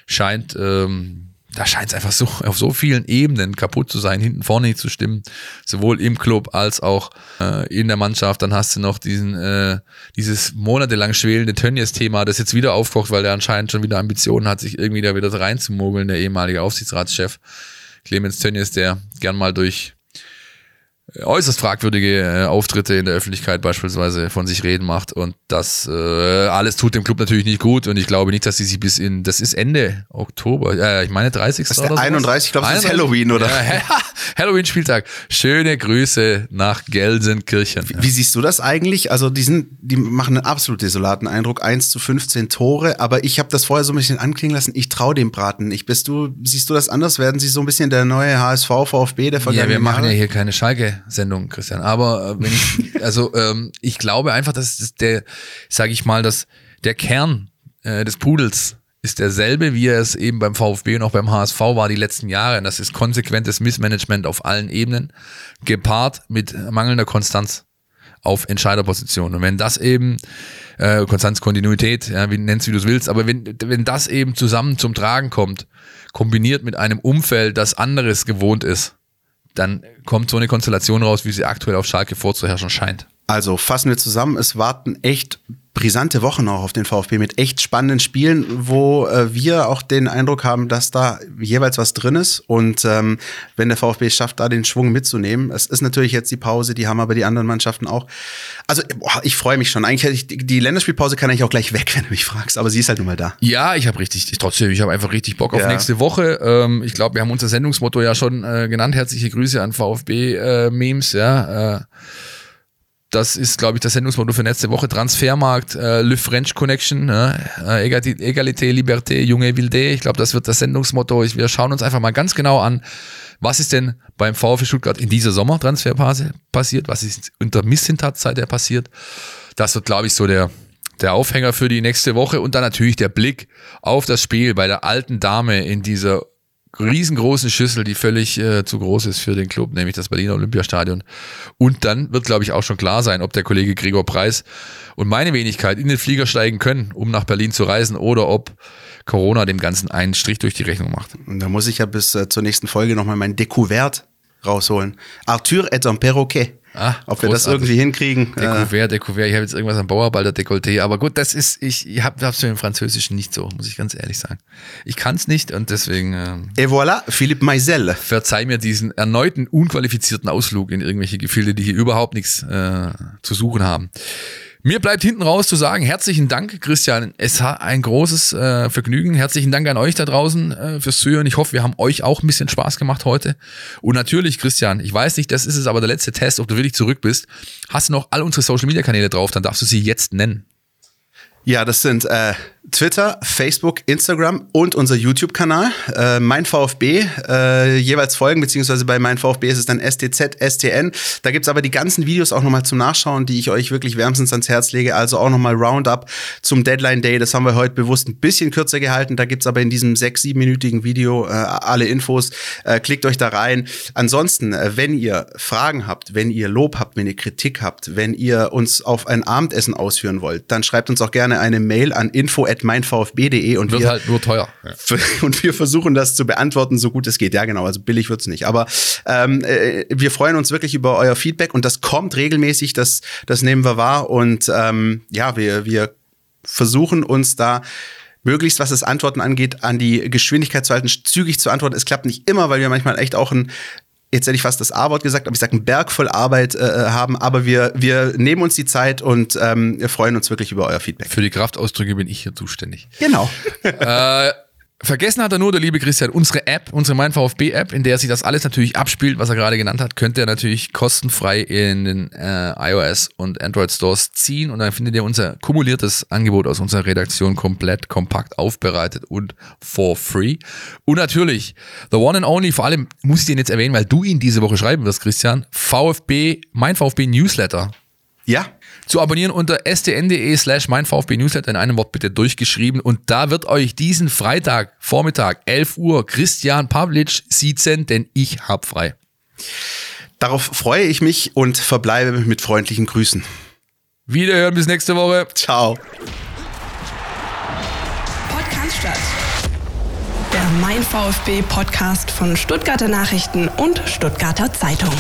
scheint, ähm, da scheint es einfach so auf so vielen Ebenen kaputt zu sein, hinten vorne nicht zu stimmen, sowohl im Club als auch äh, in der Mannschaft. Dann hast du noch diesen äh, dieses monatelang schwelende Tönnies-Thema, das jetzt wieder aufkocht, weil der anscheinend schon wieder Ambitionen hat, sich irgendwie da wieder reinzumogeln, der ehemalige Aufsichtsratschef Clemens Tönnies, der gern mal durch äußerst fragwürdige äh, Auftritte in der Öffentlichkeit beispielsweise von sich reden macht und das äh, alles tut dem Club natürlich nicht gut und ich glaube nicht, dass sie sich bis in, das ist Ende Oktober, äh, ich meine 30. Das ist der 31, ich glaube, das ist Halloween, oder? Ja, Halloween-Spieltag. Schöne Grüße nach Gelsenkirchen. Wie, wie, siehst du das eigentlich? Also die, sind, die machen einen absolut desolaten Eindruck, 1 zu 15 Tore, aber ich habe das vorher so ein bisschen anklingen lassen, ich traue dem Braten nicht. Bist du, siehst du das anders? Werden sie so ein bisschen der neue HSV, VfB der vergangenen Ja, wir machen Jahre? ja hier keine Schalke-Sendung, Christian, aber äh, wenn ich, also ähm, ich glaube einfach, dass das der, sage ich mal, dass der Kern äh, des Pudels ist derselbe, wie er es eben beim VfB und auch beim HSV war die letzten Jahre. Und das ist konsequentes Missmanagement auf allen Ebenen, gepaart mit mangelnder Konstanz auf Entscheiderpositionen. Und wenn das eben, äh, Konstanz, Kontinuität, ja, wie nennst wie du es willst, aber wenn, wenn das eben zusammen zum Tragen kommt, kombiniert mit einem Umfeld, das anderes gewohnt ist, dann kommt so eine Konstellation raus, wie sie aktuell auf Schalke vorzuherrschen scheint. Also fassen wir zusammen, es warten echt brisante Wochen auch auf den VfB mit echt spannenden Spielen, wo äh, wir auch den Eindruck haben, dass da jeweils was drin ist. Und ähm, wenn der VfB es schafft, da den Schwung mitzunehmen, es ist natürlich jetzt die Pause, die haben aber die anderen Mannschaften auch. Also boah, ich freue mich schon. Eigentlich hätte ich die Länderspielpause kann ich auch gleich weg, wenn du mich fragst, aber sie ist halt nun mal da. Ja, ich habe richtig, trotzdem, ich habe einfach richtig Bock auf Ja. nächste Woche. Ähm, ich glaube, wir haben unser Sendungsmotto ja schon äh, genannt. Herzliche Grüße an VfB-Memes, ja. Äh, das ist, glaube ich, das Sendungsmotto für nächste Woche. Transfermarkt, äh, Le French Connection, ne? äh, Egali- Egalité, Liberté, Junge Wilde. Ich glaube, das wird das Sendungsmotto. Ich, wir schauen uns einfach mal ganz genau an, was ist denn beim VfB Stuttgart in dieser Sommertransferphase passiert? Was ist unter Misshintat-Zeit der passiert? Das wird, glaube ich, so der, der Aufhänger für die nächste Woche und dann natürlich der Blick auf das Spiel bei der alten Dame in dieser riesengroßen Schüssel, die völlig äh, zu groß ist für den Club, nämlich das Berliner Olympiastadion. Und dann wird, glaube ich, auch schon klar sein, ob der Kollege Gregor Preis und meine Wenigkeit in den Flieger steigen können, um nach Berlin zu reisen, oder ob Corona dem Ganzen einen Strich durch die Rechnung macht. Da muss ich ja bis äh, zur nächsten Folge nochmal mein Découvert rausholen. Arthur est un perroquet. Ah, Ob wir das großartig. irgendwie hinkriegen. Äh, Découvert, Découvert, ich habe jetzt irgendwas am Bauarbeiter Dekolleté, aber gut, das ist, ich, ich habe es im Französischen nicht so, muss ich ganz ehrlich sagen. Ich kann es nicht und deswegen ähm, et voilà, Philippe Meisel. verzeih mir diesen erneuten unqualifizierten Ausflug in irgendwelche Gefilde, die hier überhaupt nichts äh, zu suchen haben. Mir bleibt hinten raus zu sagen, herzlichen Dank, Christian. Es war ein großes äh, Vergnügen. Herzlichen Dank an euch da draußen äh, fürs Zuhören. Ich hoffe, wir haben euch auch ein bisschen Spaß gemacht heute. Und natürlich, Christian, ich weiß nicht, das ist es aber der letzte Test, ob du wirklich zurück bist. Hast du noch all unsere Social Media Kanäle drauf, dann darfst du sie jetzt nennen. Ja, das sind äh, Twitter, Facebook, Instagram und unser YouTube-Kanal. Äh, mein VfB, äh, jeweils folgen, beziehungsweise bei mein VfB ist es dann STZ, STN. Da gibt's aber die ganzen Videos auch nochmal zum Nachschauen, die ich euch wirklich wärmstens ans Herz lege. Also auch nochmal Roundup zum Deadline Day. Das haben wir heute bewusst ein bisschen kürzer gehalten. Da gibt's aber in diesem sechs-, siebenminütigen Video äh, alle Infos. Äh, klickt euch da rein. Ansonsten, äh, wenn ihr Fragen habt, wenn ihr Lob habt, wenn ihr Kritik habt, wenn ihr uns auf ein Abendessen ausführen wollt, dann schreibt uns auch gerne eine Mail an info at meinvfb.de und Wird wir halt nur teuer. Ja. und wir versuchen das zu beantworten, so gut es geht. Ja, genau, also billig wird's nicht. Aber ähm, äh, wir freuen uns wirklich über euer Feedback und das kommt regelmäßig, das, das nehmen wir wahr. Und ähm, ja, wir, wir versuchen uns da möglichst, was das Antworten angeht, an die Geschwindigkeit zu halten, zügig zu antworten. Es klappt nicht immer, weil wir manchmal echt auch ein Jetzt hätte ich fast das A-Wort gesagt, aber ich sage, einen Berg voll Arbeit äh, haben. Aber wir, wir nehmen uns die Zeit und ähm, wir freuen uns wirklich über euer Feedback. Für die Kraftausdrücke bin ich hier zuständig. Genau. Äh, vergessen hat er nur, der liebe Christian, unsere App, unsere Mein VfB App, in der sich das alles natürlich abspielt, was er gerade genannt hat, könnt ihr natürlich kostenfrei in den äh, iOS und Android Stores ziehen und dann findet ihr unser kumuliertes Angebot aus unserer Redaktion komplett kompakt aufbereitet und for free. Und natürlich, the one and only, vor allem muss ich den jetzt erwähnen, weil du ihn diese Woche schreiben wirst, Christian, VfB, mein VfB Newsletter Ja, zu abonnieren unter stn.de slash mein VfB Newsletter in einem Wort bitte durchgeschrieben und da wird euch diesen Freitag Vormittag 11 Uhr Christian Pavlic siezen, denn ich hab frei. darauf freue ich mich und verbleibe mit freundlichen Grüßen. Wiederhören bis nächste Woche. Ciao. Podcast statt. Der Mein VfB Podcast von Stuttgarter Nachrichten und Stuttgarter Zeitung.